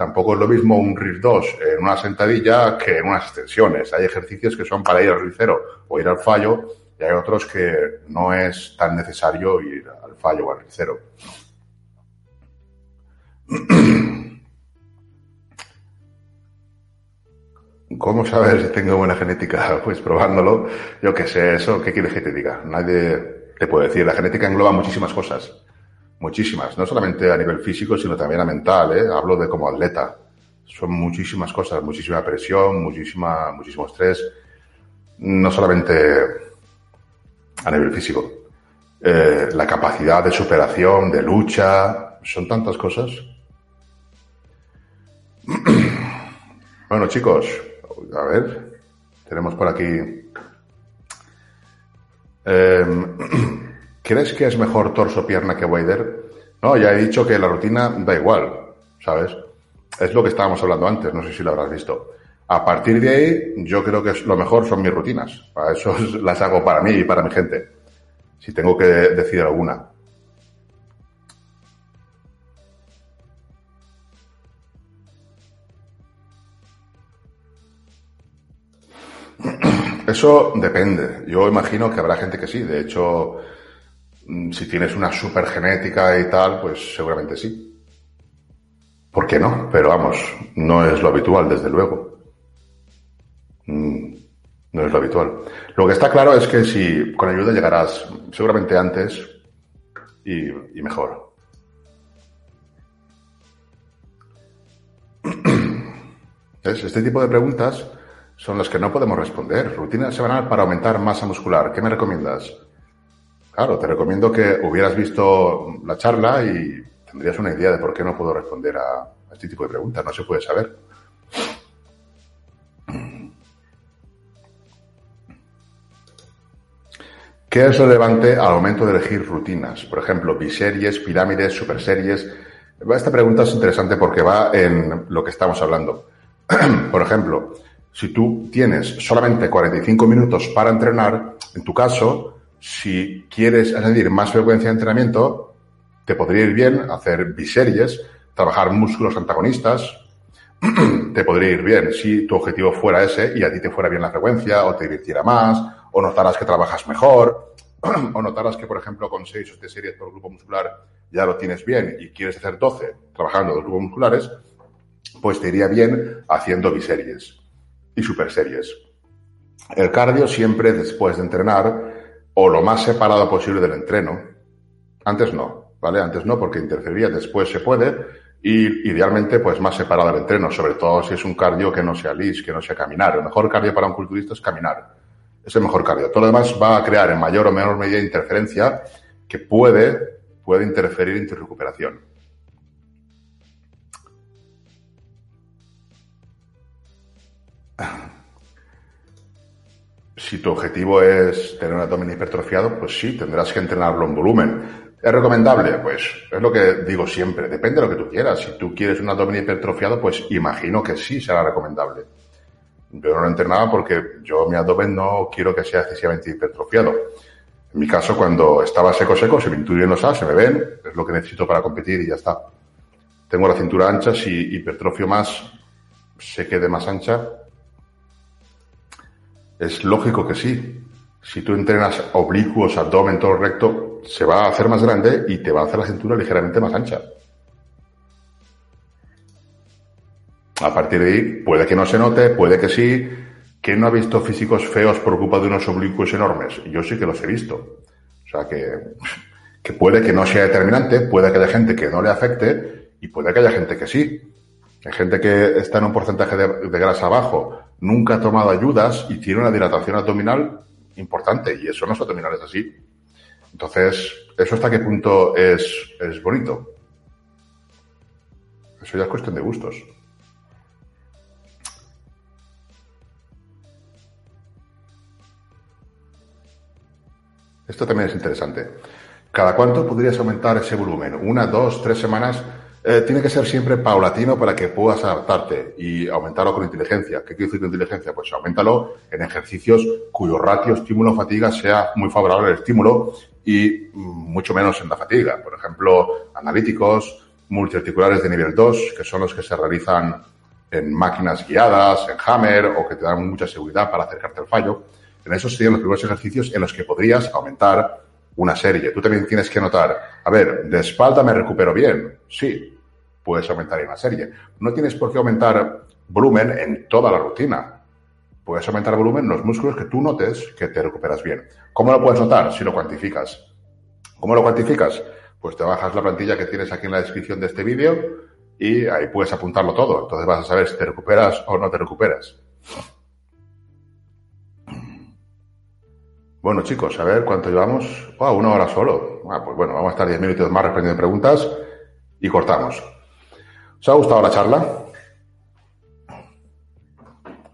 Tampoco es lo mismo un RIR 2 en una sentadilla que en unas extensiones. Hay ejercicios que son para ir al RIR 0 o ir al fallo y hay otros que no es tan necesario ir al fallo o al RIR 0. ¿Cómo saber si tengo buena genética? Pues probándolo. Yo qué sé, eso, ¿qué quieres que te diga? Nadie te puede decir. La genética engloba muchísimas cosas. Muchísimas, no solamente a nivel físico, sino también a mental, ¿eh? Hablo de como atleta. Son muchísimas cosas, muchísima presión, muchísima, muchísimo estrés. No solamente a nivel físico. Eh, la capacidad de superación, de lucha, son tantas cosas. bueno, chicos, a ver, tenemos por aquí. Eh, ¿Crees que es mejor torso-pierna que Wader? No, ya he dicho que la rutina da igual, ¿sabes? Es lo que estábamos hablando antes, no sé si lo habrás visto. A partir de ahí, yo creo que lo mejor son mis rutinas. Para eso las hago para mí y para mi gente. Si tengo que decir alguna. Eso depende. Yo imagino que habrá gente que sí. De hecho, Mm, si tienes una super genética y tal, pues seguramente sí. ¿Por qué no? Pero vamos, no es lo habitual, desde luego. Mm, no es lo habitual. Lo que está claro es que si con ayuda llegarás seguramente antes y, mejor. Este tipo de preguntas son las que no podemos responder. Rutina semanal para aumentar masa muscular. ¿Qué me recomiendas? Claro, te recomiendo que hubieras visto la charla y tendrías una idea de por qué no puedo responder a, este tipo de preguntas. No se puede saber. ¿Qué es relevante al momento de elegir rutinas? Por ejemplo, biseries, pirámides, superseries. Esta pregunta es interesante porque va en lo que estamos hablando. Por ejemplo, si tú tienes solamente 45 minutos para entrenar, en tu caso, si quieres añadir más frecuencia de entrenamiento, te podría ir bien hacer biseries, trabajar músculos antagonistas, te podría ir bien si tu objetivo fuera ese y a ti te fuera bien la frecuencia o te divirtiera más o notaras que trabajas mejor o notaras que, por ejemplo, con 6 o 7 series por grupo muscular ya lo tienes bien y quieres hacer 12 trabajando dos grupos musculares, pues te iría bien haciendo biseries y superseries. El cardio siempre después de entrenar o lo más separado posible del entreno. Antes no, ¿vale? Antes no, porque interfería, después se puede, y idealmente, pues más separado del entreno, sobre todo si es un cardio que no sea lis, que no sea caminar. El mejor cardio para un culturista es caminar. Es el mejor cardio. Todo lo demás va a crear en mayor o menor medida interferencia que puede, puede interferir en tu recuperación. Si tu objetivo es tener un abdomen hipertrofiado, pues sí, tendrás que entrenarlo en volumen. ¿Es recomendable? Pues es lo que digo siempre, depende de lo que tú quieras. Si tú quieres un abdomen hipertrofiado, pues imagino que sí será recomendable. Yo no lo entrenaba porque yo mi abdomen no quiero que sea excesivamente hipertrofiado. En mi caso, cuando estaba seco seco, se me intuyen los A, se me ven, es lo que necesito para competir y ya está. Tengo la cintura ancha, si hipertrofio más, se quede más ancha, es lógico que sí. Si tú entrenas oblicuos, abdomen, todo recto, se va a hacer más grande y te va a hacer la cintura ligeramente más ancha. A partir de ahí, puede que no se note, puede que sí, ¿Quién no ha visto físicos feos por culpa de unos oblicuos enormes? Yo sí que los he visto. O sea que, que puede que no sea determinante, puede que haya gente que no le afecte y puede que haya gente que sí. Hay gente que está en un porcentaje de, de grasa bajo, nunca ha tomado ayudas y tiene una dilatación abdominal importante y eso no es abdominal, es así. Entonces, ¿eso hasta qué punto es, es bonito? Eso ya es cuestión de gustos. Esto también es interesante. ¿Cada cuánto podrías aumentar ese volumen? ¿Una, dos, tres semanas? Eh, tiene que ser siempre paulatino para que puedas adaptarte y aumentarlo con inteligencia. ¿Qué quiere decir con inteligencia? Pues aumentalo en ejercicios cuyo ratio estímulo-fatiga sea muy favorable al estímulo y mm, mucho menos en la fatiga. Por ejemplo, analíticos, multiarticulares de nivel 2, que son los que se realizan en máquinas guiadas, en Hammer o que te dan mucha seguridad para acercarte al fallo. En esos serían los primeros ejercicios en los que podrías aumentar una serie. Tú también tienes que notar, a ver, de espalda me recupero bien. Sí, puedes aumentar en una serie. No tienes por qué aumentar volumen en toda la rutina. Puedes aumentar volumen en los músculos que tú notes que te recuperas bien. ¿Cómo lo puedes notar? Si lo cuantificas. ¿Cómo lo cuantificas? Pues te bajas la plantilla que tienes aquí en la descripción de este vídeo y ahí puedes apuntarlo todo. Entonces vas a saber si te recuperas o no te recuperas. Bueno, chicos, a ver cuánto llevamos. Oh, una hora solo. Ah, pues bueno, vamos a estar diez minutos más respondiendo preguntas y cortamos. ¿Os ha gustado la charla?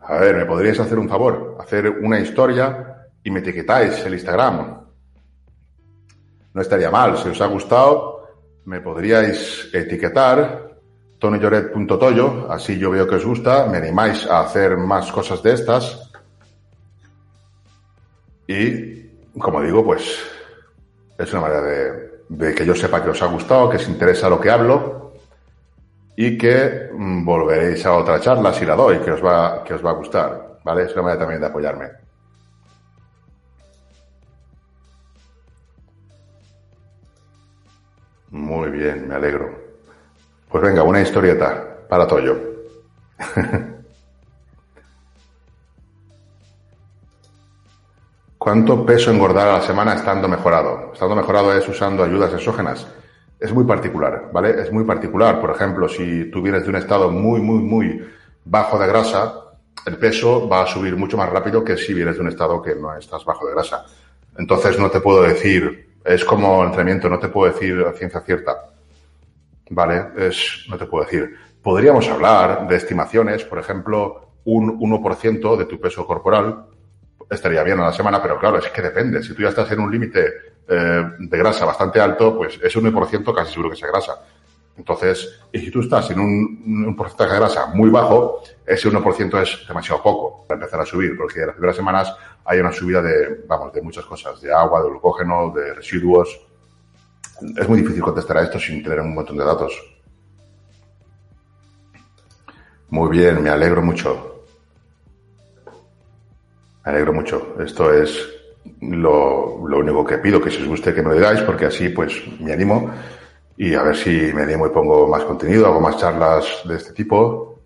A ver, ¿me podríais hacer un favor? Hacer una historia y me etiquetáis el Instagram. No estaría mal. Si os ha gustado, me podríais etiquetar tonilloret.toyo. Así yo veo que os gusta. Me animáis a hacer más cosas de estas. Y, como digo, pues es una manera de, que yo sepa que os ha gustado, que os interesa lo que hablo y que mm, volveréis a otra charla si la doy, que os va, que os va a gustar. ¿Vale? Es una manera también de apoyarme. Muy bien, me alegro. Pues venga, una historieta para Toyo. ¿Cuánto peso engordar a la semana estando mejorado? Estando mejorado es usando ayudas exógenas. Es muy particular, ¿vale? Es muy particular. Por ejemplo, si tú vienes de un estado muy, muy, muy bajo de grasa, el peso va a subir mucho más rápido que si vienes de un estado que no estás bajo de grasa. Entonces no te puedo decir, es como entrenamiento, no te puedo decir ciencia cierta. ¿Vale? Es, no te puedo decir. Podríamos hablar de estimaciones, por ejemplo, un 1% de tu peso corporal estaría bien a la semana, pero claro, es que depende. Si tú ya estás en un límite eh, de grasa bastante alto, pues ese 1% casi seguro que sea grasa. Entonces, y si tú estás en un, un porcentaje de grasa muy bajo, ese 1% es demasiado poco para empezar a subir, porque en las primeras semanas hay una subida de, vamos, de muchas cosas, de agua, de glucógeno, de residuos. Es muy difícil contestar a esto sin tener un montón de datos. Muy bien, me alegro mucho. Me alegro mucho. Esto es lo, único que pido, que si os guste que me lo digáis, porque así pues me animo y a ver si me animo y pongo más contenido, hago más charlas de este tipo.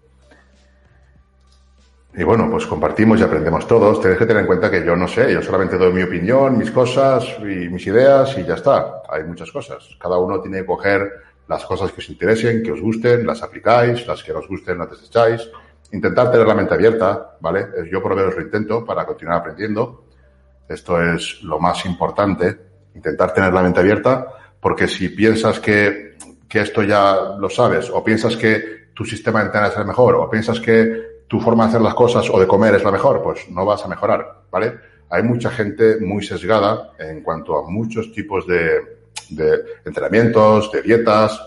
Y bueno, pues compartimos y aprendemos todos. Tenéis que tener en cuenta que yo no sé, yo solamente doy mi opinión, mis cosas y mis ideas y ya está. Hay muchas cosas. Cada uno tiene que coger las cosas que os interesen, que os gusten, las aplicáis, las que no os gusten las desecháis intentar tener la mente abierta, ¿vale? Yo por lo menos lo intento para continuar aprendiendo. Esto es lo más importante, intentar tener la mente abierta, porque si piensas que, que esto ya lo sabes, o piensas que tu sistema de entrenar es el mejor, o piensas que tu forma de hacer las cosas o de comer es la mejor, pues no vas a mejorar, ¿vale? Hay mucha gente muy sesgada en cuanto a muchos tipos de, de entrenamientos, de dietas.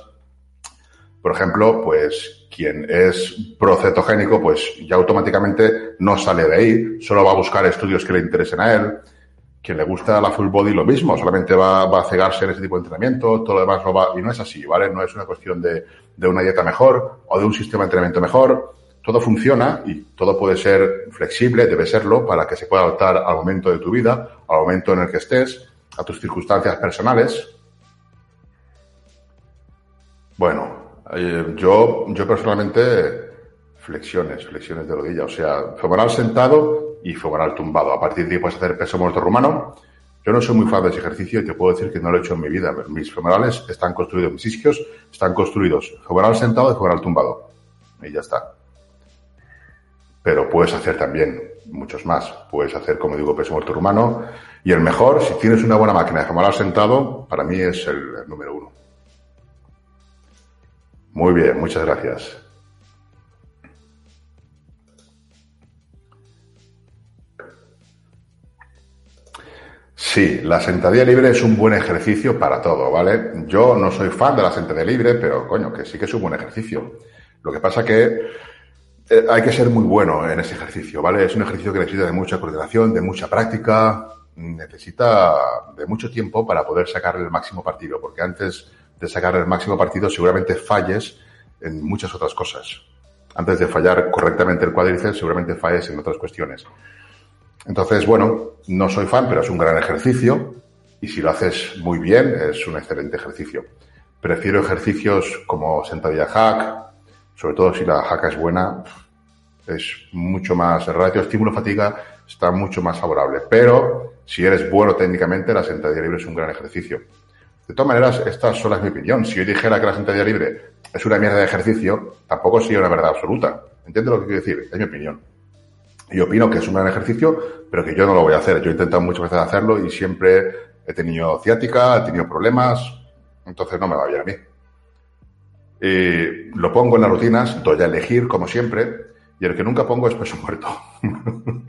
Por ejemplo, pues quien es procetogénico, pues ya automáticamente no sale de ahí, solo va a buscar estudios que le interesen a él. Quien le gusta la full body, lo mismo, solamente va, a cegarse en ese tipo de entrenamiento, todo lo demás lo va, y no es así, ¿vale? No es una cuestión de, de una dieta mejor o de un sistema de entrenamiento mejor. Todo funciona y todo puede ser flexible, debe serlo, para que se pueda adaptar al momento de tu vida, al momento en el que estés, a tus circunstancias personales. Bueno, eh, yo, yo personalmente flexiones, flexiones de rodilla, o sea, femoral sentado y femoral tumbado. A partir de ahí puedes hacer peso muerto rumano. Yo no soy muy fan de ese ejercicio y te puedo decir que no lo he hecho en mi vida. Mis femorales están construidos, mis isquios están construidos femoral sentado y femoral tumbado. Y ya está. Pero puedes hacer también muchos más. Puedes hacer, como digo, peso muerto rumano. Y el mejor, si tienes una buena máquina de femoral sentado, para mí es el número uno. Muy bien, muchas gracias. Sí, la sentadilla libre es un buen ejercicio para todo, ¿vale? Yo no soy fan de la sentadilla libre, pero coño, que sí que es un buen ejercicio. Lo que pasa que eh, hay que ser muy bueno en ese ejercicio, ¿vale? Es un ejercicio que necesita de mucha coordinación, de mucha práctica, necesita de mucho tiempo para poder sacarle el máximo partido, porque antes de sacarle el máximo partido seguramente falles en muchas otras cosas. Antes de fallar correctamente el cuádriceps, seguramente falles en otras cuestiones. Entonces, bueno, no soy fan, pero es un gran ejercicio y si lo haces muy bien, es un excelente ejercicio. Prefiero ejercicios como sentadilla hack, sobre todo si la hack es buena, es mucho más, el ratio estímulo-fatiga está mucho más favorable. Pero si eres bueno técnicamente, la sentadilla libre es un gran ejercicio. De todas maneras, esta sola es mi opinión. Si yo dijera que la sentadilla libre es una mierda de ejercicio, tampoco sería una verdad absoluta. ¿Entiendes lo que quiero decir? Es mi opinión. Y opino que es un gran ejercicio, pero que yo no lo voy a hacer. Yo he intentado muchas veces hacerlo y siempre he tenido ciática, he tenido problemas, entonces no me va bien a mí. Y lo pongo en las rutinas, doy a elegir, como siempre, y el que nunca pongo es peso muerto.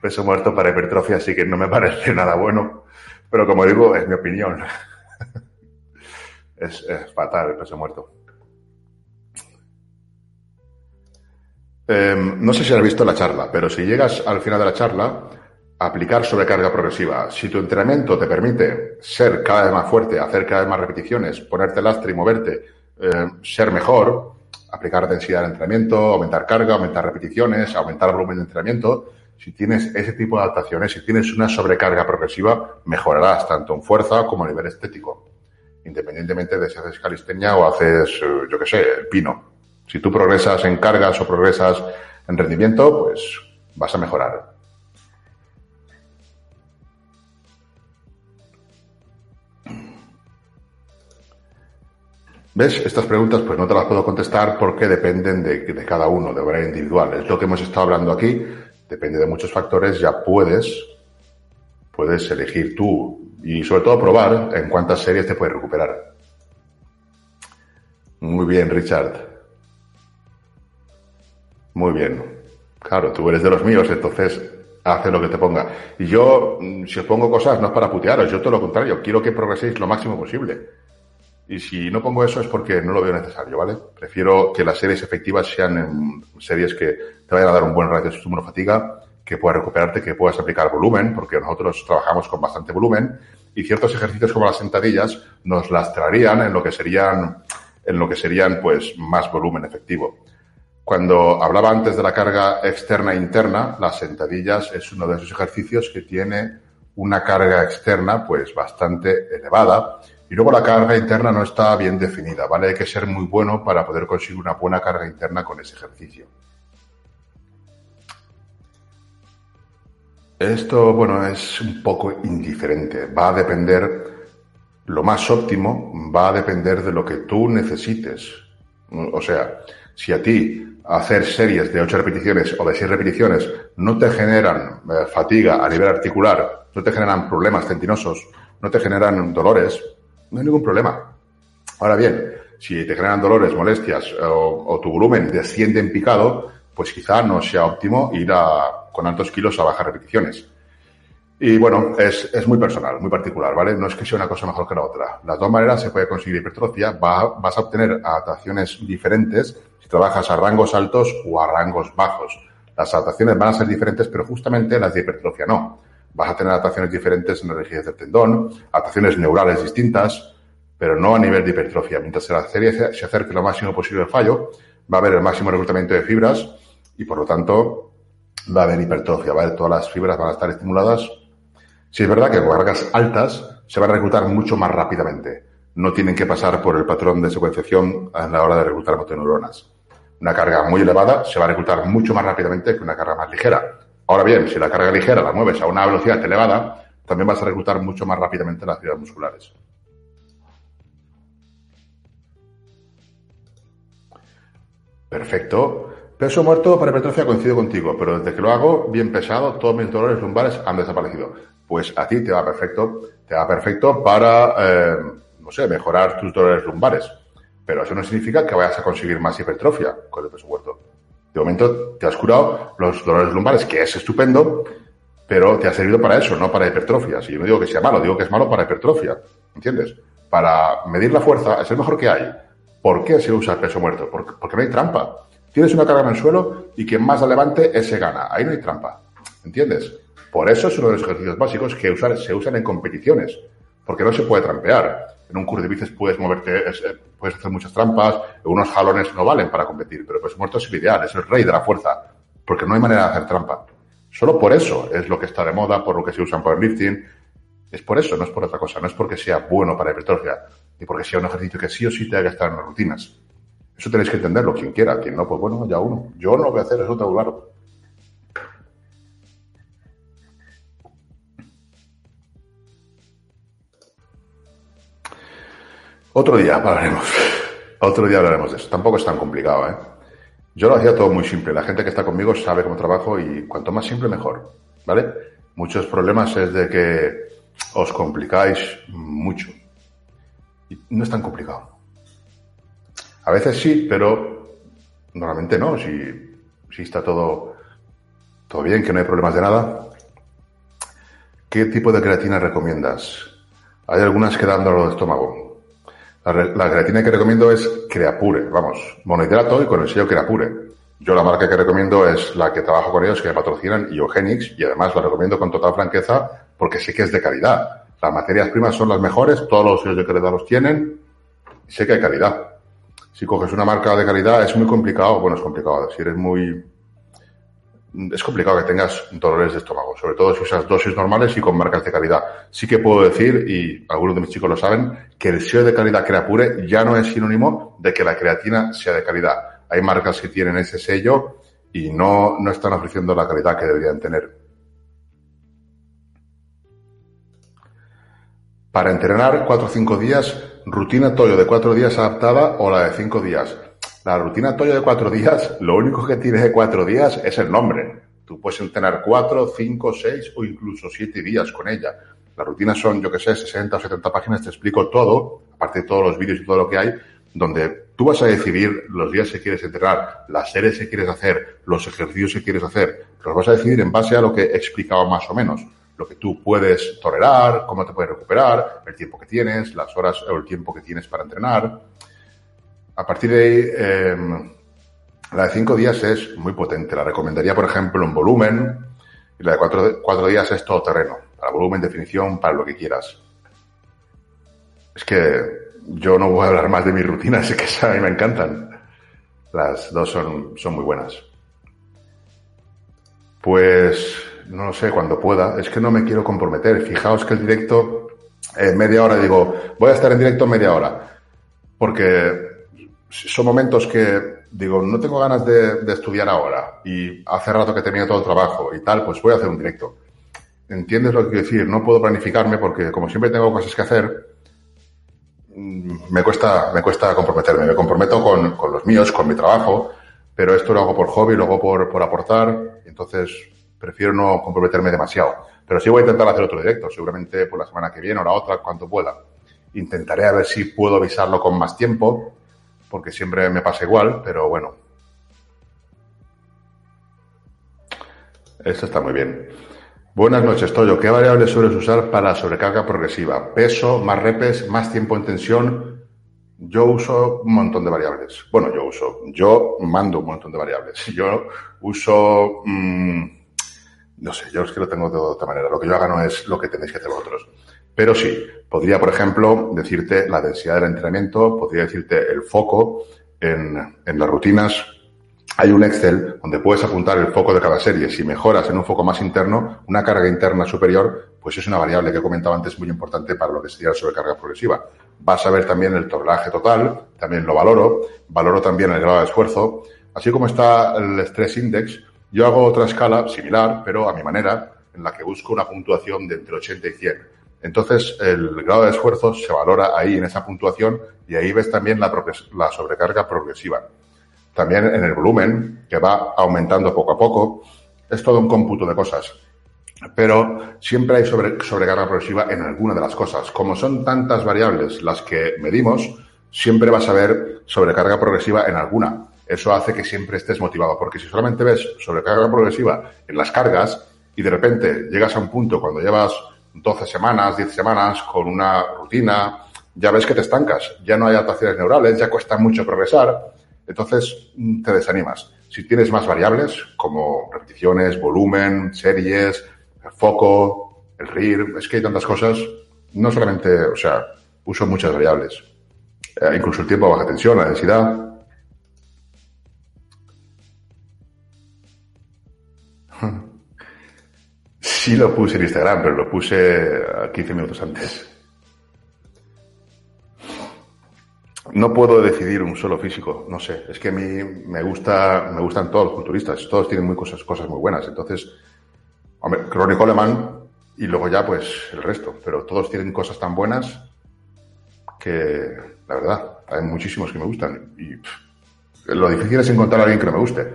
peso muerto para hipertrofia, así que no me parece nada bueno, pero como digo, es mi opinión. Es fatal el peso muerto. Em, no sé si has visto la charla, pero si llegas al final de la charla, aplicar sobrecarga progresiva. Si tu entrenamiento te permite ser cada vez más fuerte, hacer cada vez más repeticiones, ponerte lastre y moverte, em, ser mejor, aplicar densidad de entrenamiento, aumentar carga, aumentar repeticiones, aumentar volumen de entrenamiento, si tienes ese tipo de adaptaciones, si tienes una sobrecarga progresiva, mejorarás tanto en fuerza como a nivel estético, independientemente de si haces calistenia o haces, eh, yo qué sé, pino. Si tú progresas en cargas o progresas en rendimiento, pues vas a mejorar. ¿Ves? Estas preguntas pues no te las puedo contestar porque dependen de, de, cada uno, de manera individual. Es lo que hemos estado hablando aquí, depende de muchos factores, ya puedes, puedes elegir tú y sobre todo probar en cuántas series te puedes recuperar. Muy bien, Richard. Muy bien. Claro, tú eres de los míos, entonces hace lo que te ponga. Y yo, mm, si os pongo cosas, no es para putearos, yo todo lo contrario, quiero que progreséis lo máximo posible. Y si no pongo eso es porque no lo veo necesario, ¿vale? Prefiero que las series efectivas sean series que te vayan a dar un buen ratio de estímulo fatiga, que puedas recuperarte, que puedas aplicar volumen, porque nosotros trabajamos con bastante volumen, y ciertos ejercicios como las sentadillas nos lastrarían en lo que serían, en lo que serían, pues, más volumen efectivo. Cuando hablaba antes de la carga externa e interna, las sentadillas es uno de esos ejercicios que tiene una carga externa pues bastante elevada y luego la carga interna no está bien definida, ¿vale? Hay que ser muy bueno para poder conseguir una buena carga interna con ese ejercicio. Esto, bueno, es un poco indiferente. Va a depender, lo más óptimo va a depender de lo que tú necesites. O sea, si a ti hacer series de 8 repeticiones o de 6 repeticiones no te generan eh, fatiga a nivel articular, no te generan problemas tendinosos, no te generan dolores, no hay ningún problema. Ahora bien, si te generan dolores, molestias o, tu volumen desciende en picado, pues quizá no sea óptimo ir a, con altos kilos a bajas repeticiones. Y bueno, es, es, muy personal, muy particular, ¿vale? No es que sea una cosa mejor que la otra. Las dos maneras se puede conseguir hipertrofia, vas a obtener adaptaciones diferentes si trabajas a rangos altos o a rangos bajos. Las adaptaciones van a ser diferentes, pero justamente las de hipertrofia no. Vas a tener adaptaciones diferentes en la rigidez del tendón, adaptaciones neurales distintas, pero no a nivel de hipertrofia. Mientras la serie se acerque lo máximo posible al fallo, va a haber el máximo reclutamiento de fibras y por lo tanto va a haber hipertrofia, ¿vale? Todas las fibras van a estar estimuladas si es verdad que con cargas altas se van a reclutar mucho más rápidamente. No tienen que pasar por el patrón de secuenciación a la hora de reclutar motoneuronas. Una carga muy elevada se va a reclutar mucho más rápidamente que una carga más ligera. Ahora bien, si la carga ligera la mueves a una velocidad elevada, también vas a reclutar mucho más rápidamente las fibras musculares. Perfecto. Peso muerto para hipertrofia coincido contigo, pero desde que lo hago bien pesado, todos mis dolores lumbares han desaparecido. Pues a ti te va perfecto, te va perfecto para, eh, no sé, mejorar tus dolores lumbares. Pero eso no significa que vayas a conseguir más hipertrofia con el peso muerto. De momento te has curado los dolores lumbares, que es estupendo, pero te ha servido para eso, no para hipertrofia. Si yo no digo que sea malo, digo que es malo para hipertrofia. ¿Entiendes? Para medir la fuerza es el mejor que hay. ¿Por qué se usa el peso muerto? Porque, porque no hay trampa. Tienes una carga en el suelo y quien más la levante, ese gana. Ahí no hay trampa. ¿Entiendes? Por eso es uno de los ejercicios básicos que se usan en competiciones. Porque no se puede trampear. En un curso de bíceps puedes moverte, eh, puedes hacer muchas trampas, unos jalones no valen para competir, pero peso muerto es el ideal, es el rey de la fuerza, porque no hay manera de hacer trampa. Solo por eso es lo que está de moda, por lo que se usa en powerlifting. Es por eso, no es por otra cosa. No es porque sea bueno para hipertrofia, ni porque sea un ejercicio que sí o sí tenga que estar en las rutinas. Eso tenéis que entenderlo, quien quiera. Quien no, pues bueno, ya uno. Yo no lo voy a hacer, eso tengo claro. Otro día hablaremos. Otro día hablaremos de eso. Tampoco es tan complicado, ¿eh? Yo lo hacía todo muy simple. La gente que está conmigo sabe cómo trabajo y cuanto más simple, mejor. ¿Vale? Muchos problemas es de que os complicáis mucho. No es tan complicado. A veces sí, pero normalmente no. Si, si está todo, todo bien, que no hay problemas de nada. ¿Qué tipo de creatina recomiendas? Hay algunas que dan dolor de estómago. La, creatina que recomiendo es Creapure, vamos, monohidrato y con el sello Creapure. Yo la marca que recomiendo es la que trabajo con ellos, que me patrocinan, Iogenix, y además la recomiendo con total franqueza porque sé que es de calidad. Las materias primas son las mejores, todos los sellos de calidad los tienen, y sé que hay calidad. Si coges una marca de calidad es muy complicado, bueno, es complicado, si eres muy, es complicado que tengas dolores de estómago, sobre todo si usas dosis normales y con marcas de calidad. Sí que puedo decir, y algunos de mis chicos lo saben, que el sello de calidad Creapure ya no es sinónimo de que la creatina sea de calidad. Hay marcas que tienen ese sello y no, no están ofreciendo la calidad que deberían tener. Para entrenar 4 o 5 días, rutina Toyo de 4 días adaptada o la de 5 días. La rutina Toyo de cuatro días, lo único que tiene de cuatro días es el nombre. Tú puedes entrenar cuatro, cinco, seis o incluso siete días con ella. Las rutinas son, yo que sé, 60 o 70 páginas, te explico todo, aparte de todos los vídeos y todo lo que hay, donde tú vas a decidir los días que quieres entrenar, las series que quieres hacer, los ejercicios que quieres hacer. Los vas a decidir en base a lo que he explicado más o menos. Lo que tú puedes tolerar, cómo te puedes recuperar, el tiempo que tienes, las horas o el tiempo que tienes para entrenar. A partir de ahí, em, la de cinco días es muy potente. La recomendaría, por ejemplo, en volumen. Y la de cuatro, días es todo terreno. Para volumen, definición, para lo que quieras. Es que yo no voy a hablar más de mis rutinas, es que a mí me encantan. Las dos son, son muy buenas. Pues no lo sé, cuando pueda. Es que no me quiero comprometer. Fijaos que el directo, en media hora digo, voy a estar en directo media hora. Porque son momentos que digo, no tengo ganas de, estudiar ahora y hace rato que tenía todo el trabajo y tal, pues voy a hacer un directo. ¿Entiendes lo que quiero decir? No puedo planificarme porque como siempre tengo cosas que hacer, mm, me cuesta, me cuesta comprometerme. Me comprometo con, con los míos, con mi trabajo, pero esto lo hago por hobby, lo hago por, por aportar, entonces prefiero no comprometerme demasiado. Pero sí voy a intentar hacer otro directo, seguramente por la semana que viene o la otra, cuando pueda. Intentaré a ver si puedo avisarlo con más tiempo, porque siempre me pasa igual, pero bueno. Esto está muy bien. Buenas noches, Toyo. ¿Qué variables sueles usar para sobrecarga progresiva? Peso, más repes, más tiempo en tensión. Yo uso un montón de variables. Bueno, yo uso, yo mando un montón de variables. Yo uso, mm, no sé, yo es que lo tengo de otra manera. Lo que yo haga no es lo que tenéis que hacer vosotros. Pero sí, podría, por ejemplo, decirte la densidad del entrenamiento, podría decirte el foco en, las rutinas. Hay un Excel donde puedes apuntar el foco de cada serie. Si mejoras en un foco más interno, una carga interna superior, pues es una variable que he comentado antes muy importante para lo que sería la sobrecarga progresiva. Vas a ver también el tonelaje total, también lo valoro, valoro también el grado de esfuerzo. Así como está el Stress Index, yo hago otra escala similar, pero a mi manera, en la que busco una puntuación de entre 80 y 100. Entonces, el grado de esfuerzo se valora ahí en esa puntuación y ahí ves también la, sobrecarga progresiva. También en el volumen, que va aumentando poco a poco. Es todo un cómputo de cosas. Pero siempre hay sobre, sobrecarga progresiva en alguna de las cosas. Como son tantas variables las que medimos, siempre vas a ver sobrecarga progresiva en alguna. Eso hace que siempre estés motivado, porque si solamente ves sobrecarga progresiva en las cargas y de repente llegas a un punto cuando llevas 12 semanas, 10 semanas con una rutina, ya ves que te estancas, ya no hay adaptaciones neurales, ya cuesta mucho progresar, entonces mm, te desanimas. Si tienes más variables como repeticiones, volumen, series, el foco, el RIR, es que hay tantas cosas, no solamente, o sea, uso muchas variables, eh, incluso el tiempo de baja tensión, la densidad. Sí lo puse en Instagram, pero lo puse 15 minutos antes. No puedo decidir un solo físico, no sé. Es que a mí me gusta, me gustan todos los culturistas, todos tienen muy cosas, cosas muy buenas. Entonces, hombre, Ronnie Coleman y luego ya pues el resto, pero todos tienen cosas tan buenas que, la verdad, hay muchísimos que me gustan. Y lo difícil es encontrar a alguien que no me guste,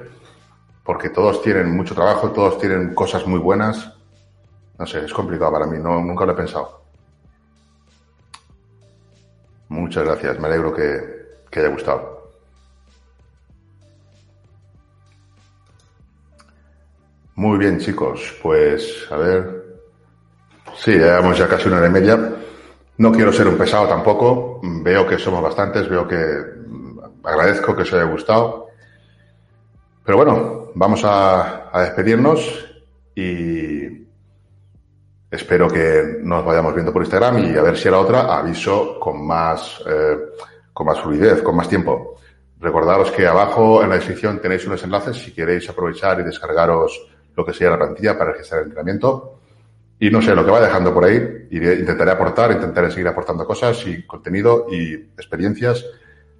porque todos tienen mucho trabajo, todos tienen cosas muy buenas no sé, es complicado para mí, no, nunca lo he pensado. Muchas gracias, me alegro que, haya gustado. Muy bien, chicos, pues a ver. Sí, llevamos ya casi una hora y media. No quiero ser un pesado tampoco. Veo que somos bastantes, veo que agradezco que os haya gustado. Pero bueno, vamos a, a despedirnos y Espero que nos vayamos viendo por Instagram y a ver si a la otra aviso con más, eh, con más fluidez, con más tiempo. Recordaros que abajo en la descripción tenéis unos enlaces si queréis aprovechar y descargaros lo que sea la plantilla para registrar el entrenamiento. Y no sé, lo que va dejando por ahí, intentaré aportar, intentaré seguir aportando cosas y contenido y experiencias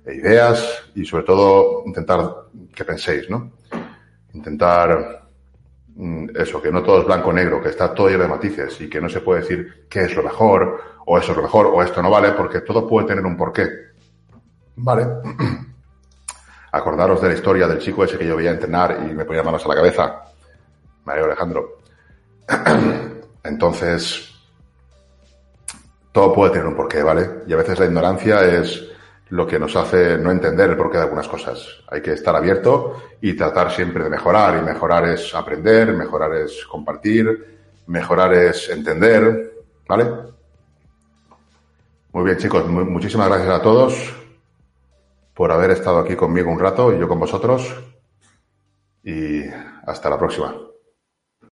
e ideas y sobre todo intentar que penséis, ¿no? Intentar eso, que no todo es blanco-negro, que está todo lleno de matices y que no se puede decir qué es lo mejor, o eso es lo mejor, o esto no vale, porque todo puede tener un porqué. Vale. Acordaros de la historia del chico ese que yo veía entrenar y me ponía manos a la cabeza. Mario Alejandro. Entonces, todo puede tener un porqué, ¿vale? Y a veces la ignorancia es lo que nos hace no entender el porqué de algunas cosas. Hay que estar abierto y tratar siempre de mejorar. Y mejorar es aprender, mejorar es compartir, mejorar es entender. ¿Vale? Muy bien, chicos. muchísimas gracias a todos por haber estado aquí conmigo un rato y yo con vosotros. Y hasta la próxima.